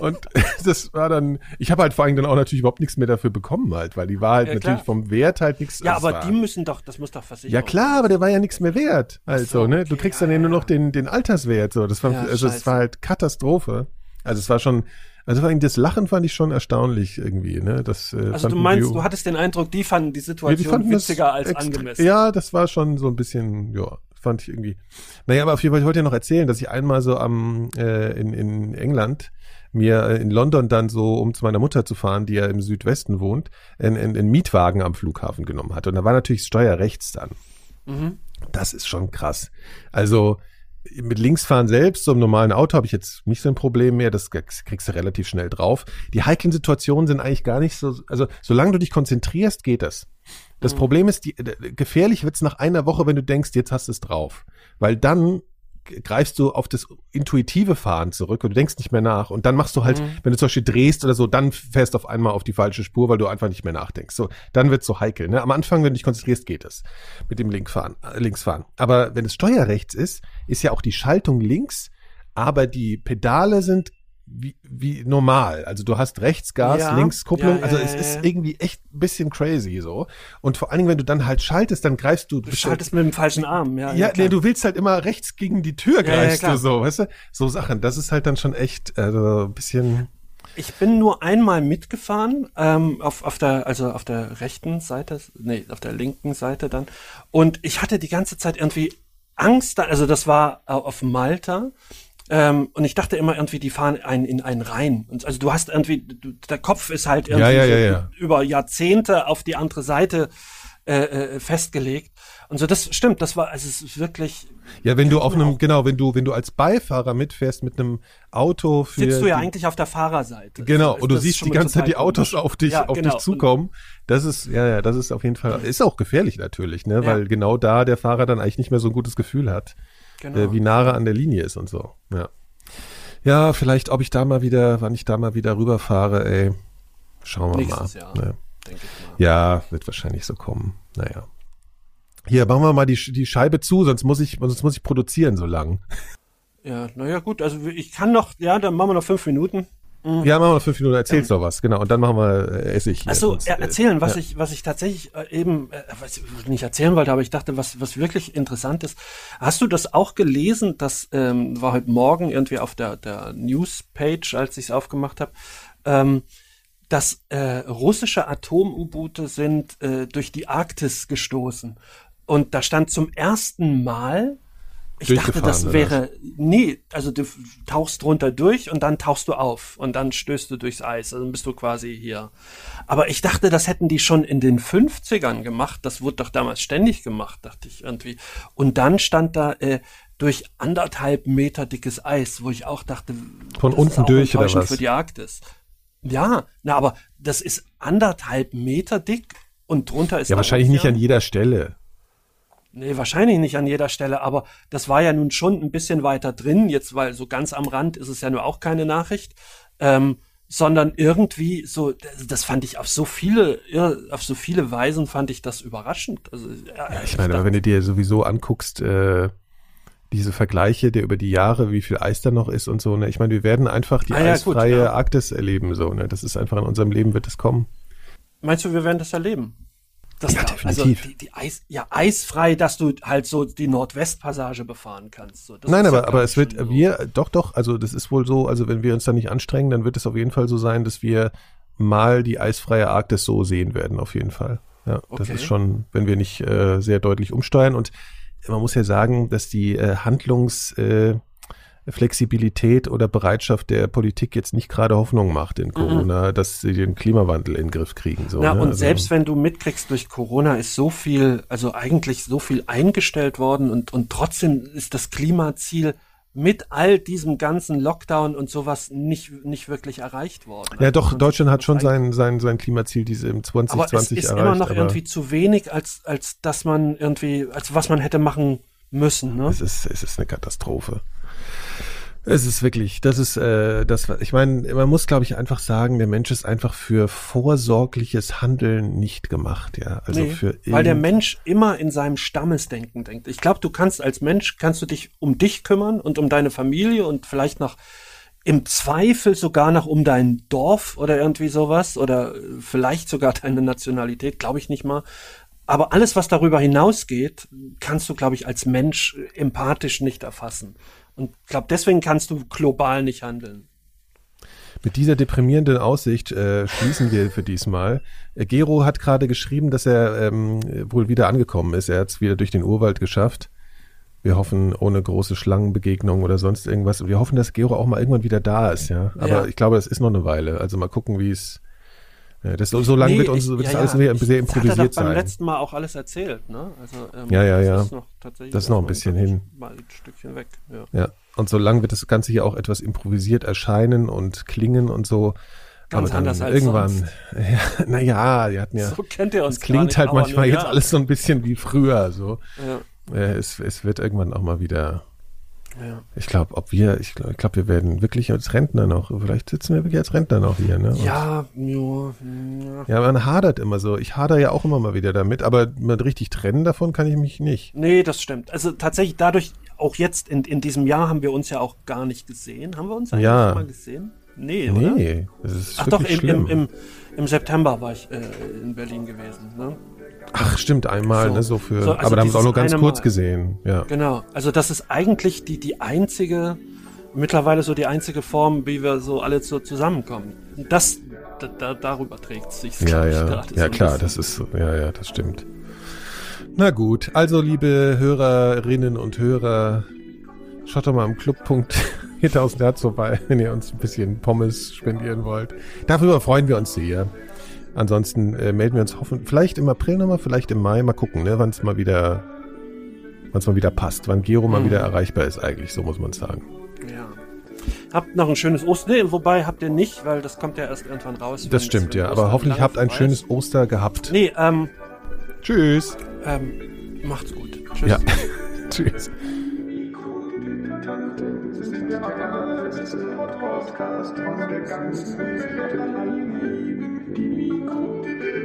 Und das war dann, ich habe halt vor allem dann auch natürlich überhaupt nichts mehr dafür bekommen halt, weil die war halt Ja, natürlich vom Wert halt nichts. Ja, aber war, die müssen doch, das muss doch versichert Ja klar, aber der war ja nichts mehr wert. Also, so, ne? Du kriegst ja, dann ja nur ja. noch den, den Alterswert. So. Das war, Ja, also es scheiße. war halt Katastrophe. Also es war schon, also vor allem das Lachen fand ich schon erstaunlich irgendwie, ne? Das, äh, Also du meinst, die- du hattest den Eindruck, die fanden die ja, Situation die fanden das witziger als angemessen. Ja, das war schon so ein bisschen, ja, fand ich irgendwie. Naja, aber auf jeden Fall, ich wollte ja noch erzählen, dass ich einmal so am, äh, in, in England mir in London dann so, um zu meiner Mutter zu fahren, die ja im Südwesten wohnt, einen, Mietwagen am Flughafen genommen hatte. Und da war natürlich Steuer rechts dann. Mhm. Das ist schon krass. Also mit Linksfahren selbst, so im normalen Auto, habe ich jetzt nicht so ein Problem mehr. Das kriegst du relativ schnell drauf. Die heiklen Situationen sind eigentlich gar nicht so. Also solange du dich konzentrierst, geht das. Das Problem ist, die, äh, gefährlich wird's nach einer Woche, wenn du denkst, jetzt hast du es drauf. Weil dann greifst du auf das intuitive Fahren zurück und du denkst nicht mehr nach. Und dann machst du halt, wenn du zum Beispiel drehst oder so, dann fährst du auf einmal auf die falsche Spur, weil du einfach nicht mehr nachdenkst. So, dann wird's so heikel. Ne? Am Anfang, wenn du dich konzentrierst, geht es mit dem Linkfahren, äh, Linksfahren. Aber wenn es steuerrechts ist, ist ja auch die Schaltung links, aber die Pedale sind wie, wie normal. Also du hast rechts Gas, Ja. links Kupplung. Ja, ja, also ja, es ja, ist irgendwie echt ein bisschen crazy so. Und vor allen Dingen, wenn du dann halt schaltest, dann greifst du. Du schaltest mit dem falschen Arm, ja. ja, nee, du willst halt immer rechts gegen die Tür greifst du so, weißt du? So Sachen. Das ist halt dann schon echt also ein bisschen. Ich bin nur einmal mitgefahren, ähm, auf, auf der, also auf der rechten Seite, nee, auf der linken Seite dann. Und ich hatte die ganze Zeit irgendwie Angst, also das war äh, auf Malta. Ähm, und ich dachte immer irgendwie, die fahren einen in einen rein. Und also du hast irgendwie, du, der Kopf ist halt irgendwie ja, ja, ja. über Jahrzehnte auf die andere Seite äh, äh, festgelegt. Und so, das stimmt, das war, also es ist wirklich, Ja, wenn du auf einem, genau, wenn du, wenn du als Beifahrer mitfährst mit einem Auto für. sitzt du ja die- eigentlich auf der Fahrerseite. Genau, Das- und du ist siehst die ganze Zeit die Autos auf dich, Ja, auf genau. dich zukommen. Das ist, ja, ja, das ist auf jeden Fall, ist auch gefährlich natürlich, ne, Ja. weil genau da der Fahrer dann eigentlich nicht mehr so ein gutes Gefühl hat, Genau. äh, wie nah er an der Linie ist und so, ja. Ja, vielleicht, ob ich da mal wieder, wann ich da mal wieder rüberfahre, ey, schauen wir Nächstes mal. Jahr. Denke ich mal. Ja, wird wahrscheinlich so kommen, naja. Hier, machen wir mal die, die Scheibe zu, sonst muss ich, sonst muss ich produzieren so lang. Ja, naja, gut, also ich kann noch, ja, dann machen wir noch fünf Minuten. Ja, machen wir fünf Minuten, erzählst doch was, genau, und dann machen wir äh, Essig. Achso, ja, äh, erzählen, was ja. ich, was ich tatsächlich äh, eben, äh, was ich nicht erzählen wollte, aber ich dachte, was, was wirklich interessant ist. Hast du das auch gelesen? Das ähm, war heute Morgen irgendwie auf der, der Newspage, als ich es aufgemacht habe, ähm, dass äh, russische Atom-U-Boote sind äh, durch die Arktis gestoßen. Und da stand zum ersten Mal, ich dachte, das wäre, nee, also du tauchst drunter durch und dann tauchst du auf und dann stößt du durchs Eis, also dann bist du quasi hier. Aber ich dachte, das hätten die schon in den 50ern gemacht, das wurde doch damals ständig gemacht, dachte ich irgendwie. Und dann stand da äh, durch anderthalb Meter dickes Eis, wo ich auch dachte, Von das unten ist auch durch oder was? für die Arktis. Ja, na, aber das ist anderthalb Meter dick und drunter ist Ja, wahrscheinlich nicht an jeder Stelle. Nee, wahrscheinlich nicht an jeder Stelle, aber das war ja nun schon ein bisschen weiter drin, jetzt, weil so ganz am Rand ist es ja nur auch keine Nachricht, ähm, sondern irgendwie so, das, das fand ich auf so viele, ja, auf so viele Weisen fand ich das überraschend. Also, ja, Ja, ich meine, aber wenn du dir sowieso anguckst, äh, diese Vergleiche der über die Jahre, wie viel Eis da noch ist und so, ne? Ich meine, wir werden einfach die Ah gut, eisfreie ja. Arktis erleben, so, ne? Das ist einfach in unserem Leben wird es kommen. Meinst du, wir werden das erleben? Das Ja, da- definitiv. Also die, die Eis, ja, eisfrei, dass du halt so die Nordwestpassage befahren kannst. So, das Nein, ist ja, aber, aber es wird, so. wir, doch, doch, also das ist wohl so, also wenn wir uns da nicht anstrengen, dann wird es auf jeden Fall so sein, dass wir mal die eisfreie Arktis so sehen werden, auf jeden Fall. Ja, das Okay. ist schon, wenn wir nicht äh, sehr deutlich umsteuern und man muss ja sagen, dass die äh, Handlungs, äh, Flexibilität oder Bereitschaft der Politik jetzt nicht gerade Hoffnung macht in Corona, dass sie den Klimawandel in den Griff kriegen. So, Mhm. Na, ne? und Also- selbst wenn du mitkriegst, durch Corona ist so viel, also eigentlich so viel eingestellt worden und, und trotzdem ist das Klimaziel mit all diesem ganzen Lockdown und sowas nicht, nicht wirklich erreicht worden. Ja, doch, Also, Deutschland hat schon sein, sein, sein Klimaziel diese im aber es 2020 ist erreicht. immer noch irgendwie zu wenig, als, als dass man irgendwie, als was man hätte machen müssen, ne? Es ist, es ist eine Katastrophe. Es ist wirklich, das ist, äh, das, ich meine, man muss, glaube ich, einfach sagen, der Mensch ist einfach für vorsorgliches Handeln nicht gemacht, ja. Also Nee, für weil der Mensch immer in seinem Stammesdenken denkt. Ich glaube, du kannst als Mensch, kannst du dich um dich kümmern und um deine Familie und vielleicht noch im Zweifel sogar noch um dein Dorf oder irgendwie sowas oder äh, vielleicht sogar deine Nationalität, glaube ich nicht mal. Aber alles, was darüber hinausgeht, kannst du, glaube ich, als Mensch äh, empathisch nicht erfassen. Und ich glaube, deswegen kannst du global nicht handeln. Mit dieser deprimierenden Aussicht äh, schließen wir für diesmal. Äh, Gero hat gerade geschrieben, dass er ähm, wohl wieder angekommen ist. Er hat es wieder durch den Urwald geschafft. Wir hoffen, ohne große Schlangenbegegnung oder sonst irgendwas. Wir hoffen, dass Gero auch mal irgendwann wieder da ist, ja. Aber Ja. ich glaube, das ist noch eine Weile. Also mal gucken, wie es. Das, so, lange Nee, wird uns ich- wird ja, alles ja, sehr, sehr improvisiert hat er doch beim sein. letzten Mal auch alles erzählt, ne? Also, ähm, Ja, ja, ja. Das ist noch, tatsächlich Das ist noch ein bisschen hin. Mal ein Stückchen weg, ja. Ja, und so lang wird das Ganze hier auch etwas improvisiert erscheinen und klingen und so. Ganz Aber dann anders als irgendwann, sonst. ja, naja, die hatten ja, So kennt ihr uns es klingt halt nicht, aber manchmal nun jetzt ja. alles so ein bisschen wie früher, so. Ja, Äh, es, es wird irgendwann auch mal wieder, ja. ich glaube, ob wir, ich glaube, ich glaub, wir werden wirklich als Rentner noch, vielleicht sitzen wir wirklich als Rentner noch hier, ne? Und- Ja, ja, ja. Ja, man hadert immer so. Ich hader ja auch immer mal wieder damit, aber richtig trennen davon kann ich mich nicht. Nee, das stimmt. Also tatsächlich dadurch, auch jetzt in, in diesem Jahr haben wir uns ja auch gar nicht gesehen. Haben wir uns eigentlich Ja. mal gesehen? Nee, oder? Nee, das ist Ach doch, im, im, im, im September war ich äh, in Berlin gewesen. Ne? Ach, stimmt, einmal, So. ne, so für, So, also aber da haben wir es auch nur ganz eine kurz gesehen, ja. Genau. Also das ist eigentlich die, die einzige, mittlerweile so die einzige Form, wie wir so alle so zusammenkommen. Das, da, da, darüber trägt es sich. Ja, ja, gerade so ja ein klar, bisschen. das ist so, ja, ja, das stimmt. Na gut, also liebe Hörerinnen und Hörer, schaut doch mal am Club. 4000 Hertz vorbei, wenn ihr uns ein bisschen Pommes spendieren wollt. Darüber freuen wir uns sehr. Ansonsten äh, melden wir uns hoffen, vielleicht im April nochmal, vielleicht im Mai, mal gucken, ne, wann es mal wieder, wann es mal wieder passt, wann Gero mal Mhm. wieder erreichbar ist eigentlich, so muss man sagen. Ja. Habt noch ein schönes Ostern. Nee, wobei habt ihr nicht, weil das kommt ja erst irgendwann raus. Das stimmt, ja. Aber hoffentlich habt ein schönes. Oster gehabt. Nee, ähm, Tschüss. ähm, macht's gut. Tschüss. Ja. Tschüss. Podcast von der ganzen Welt.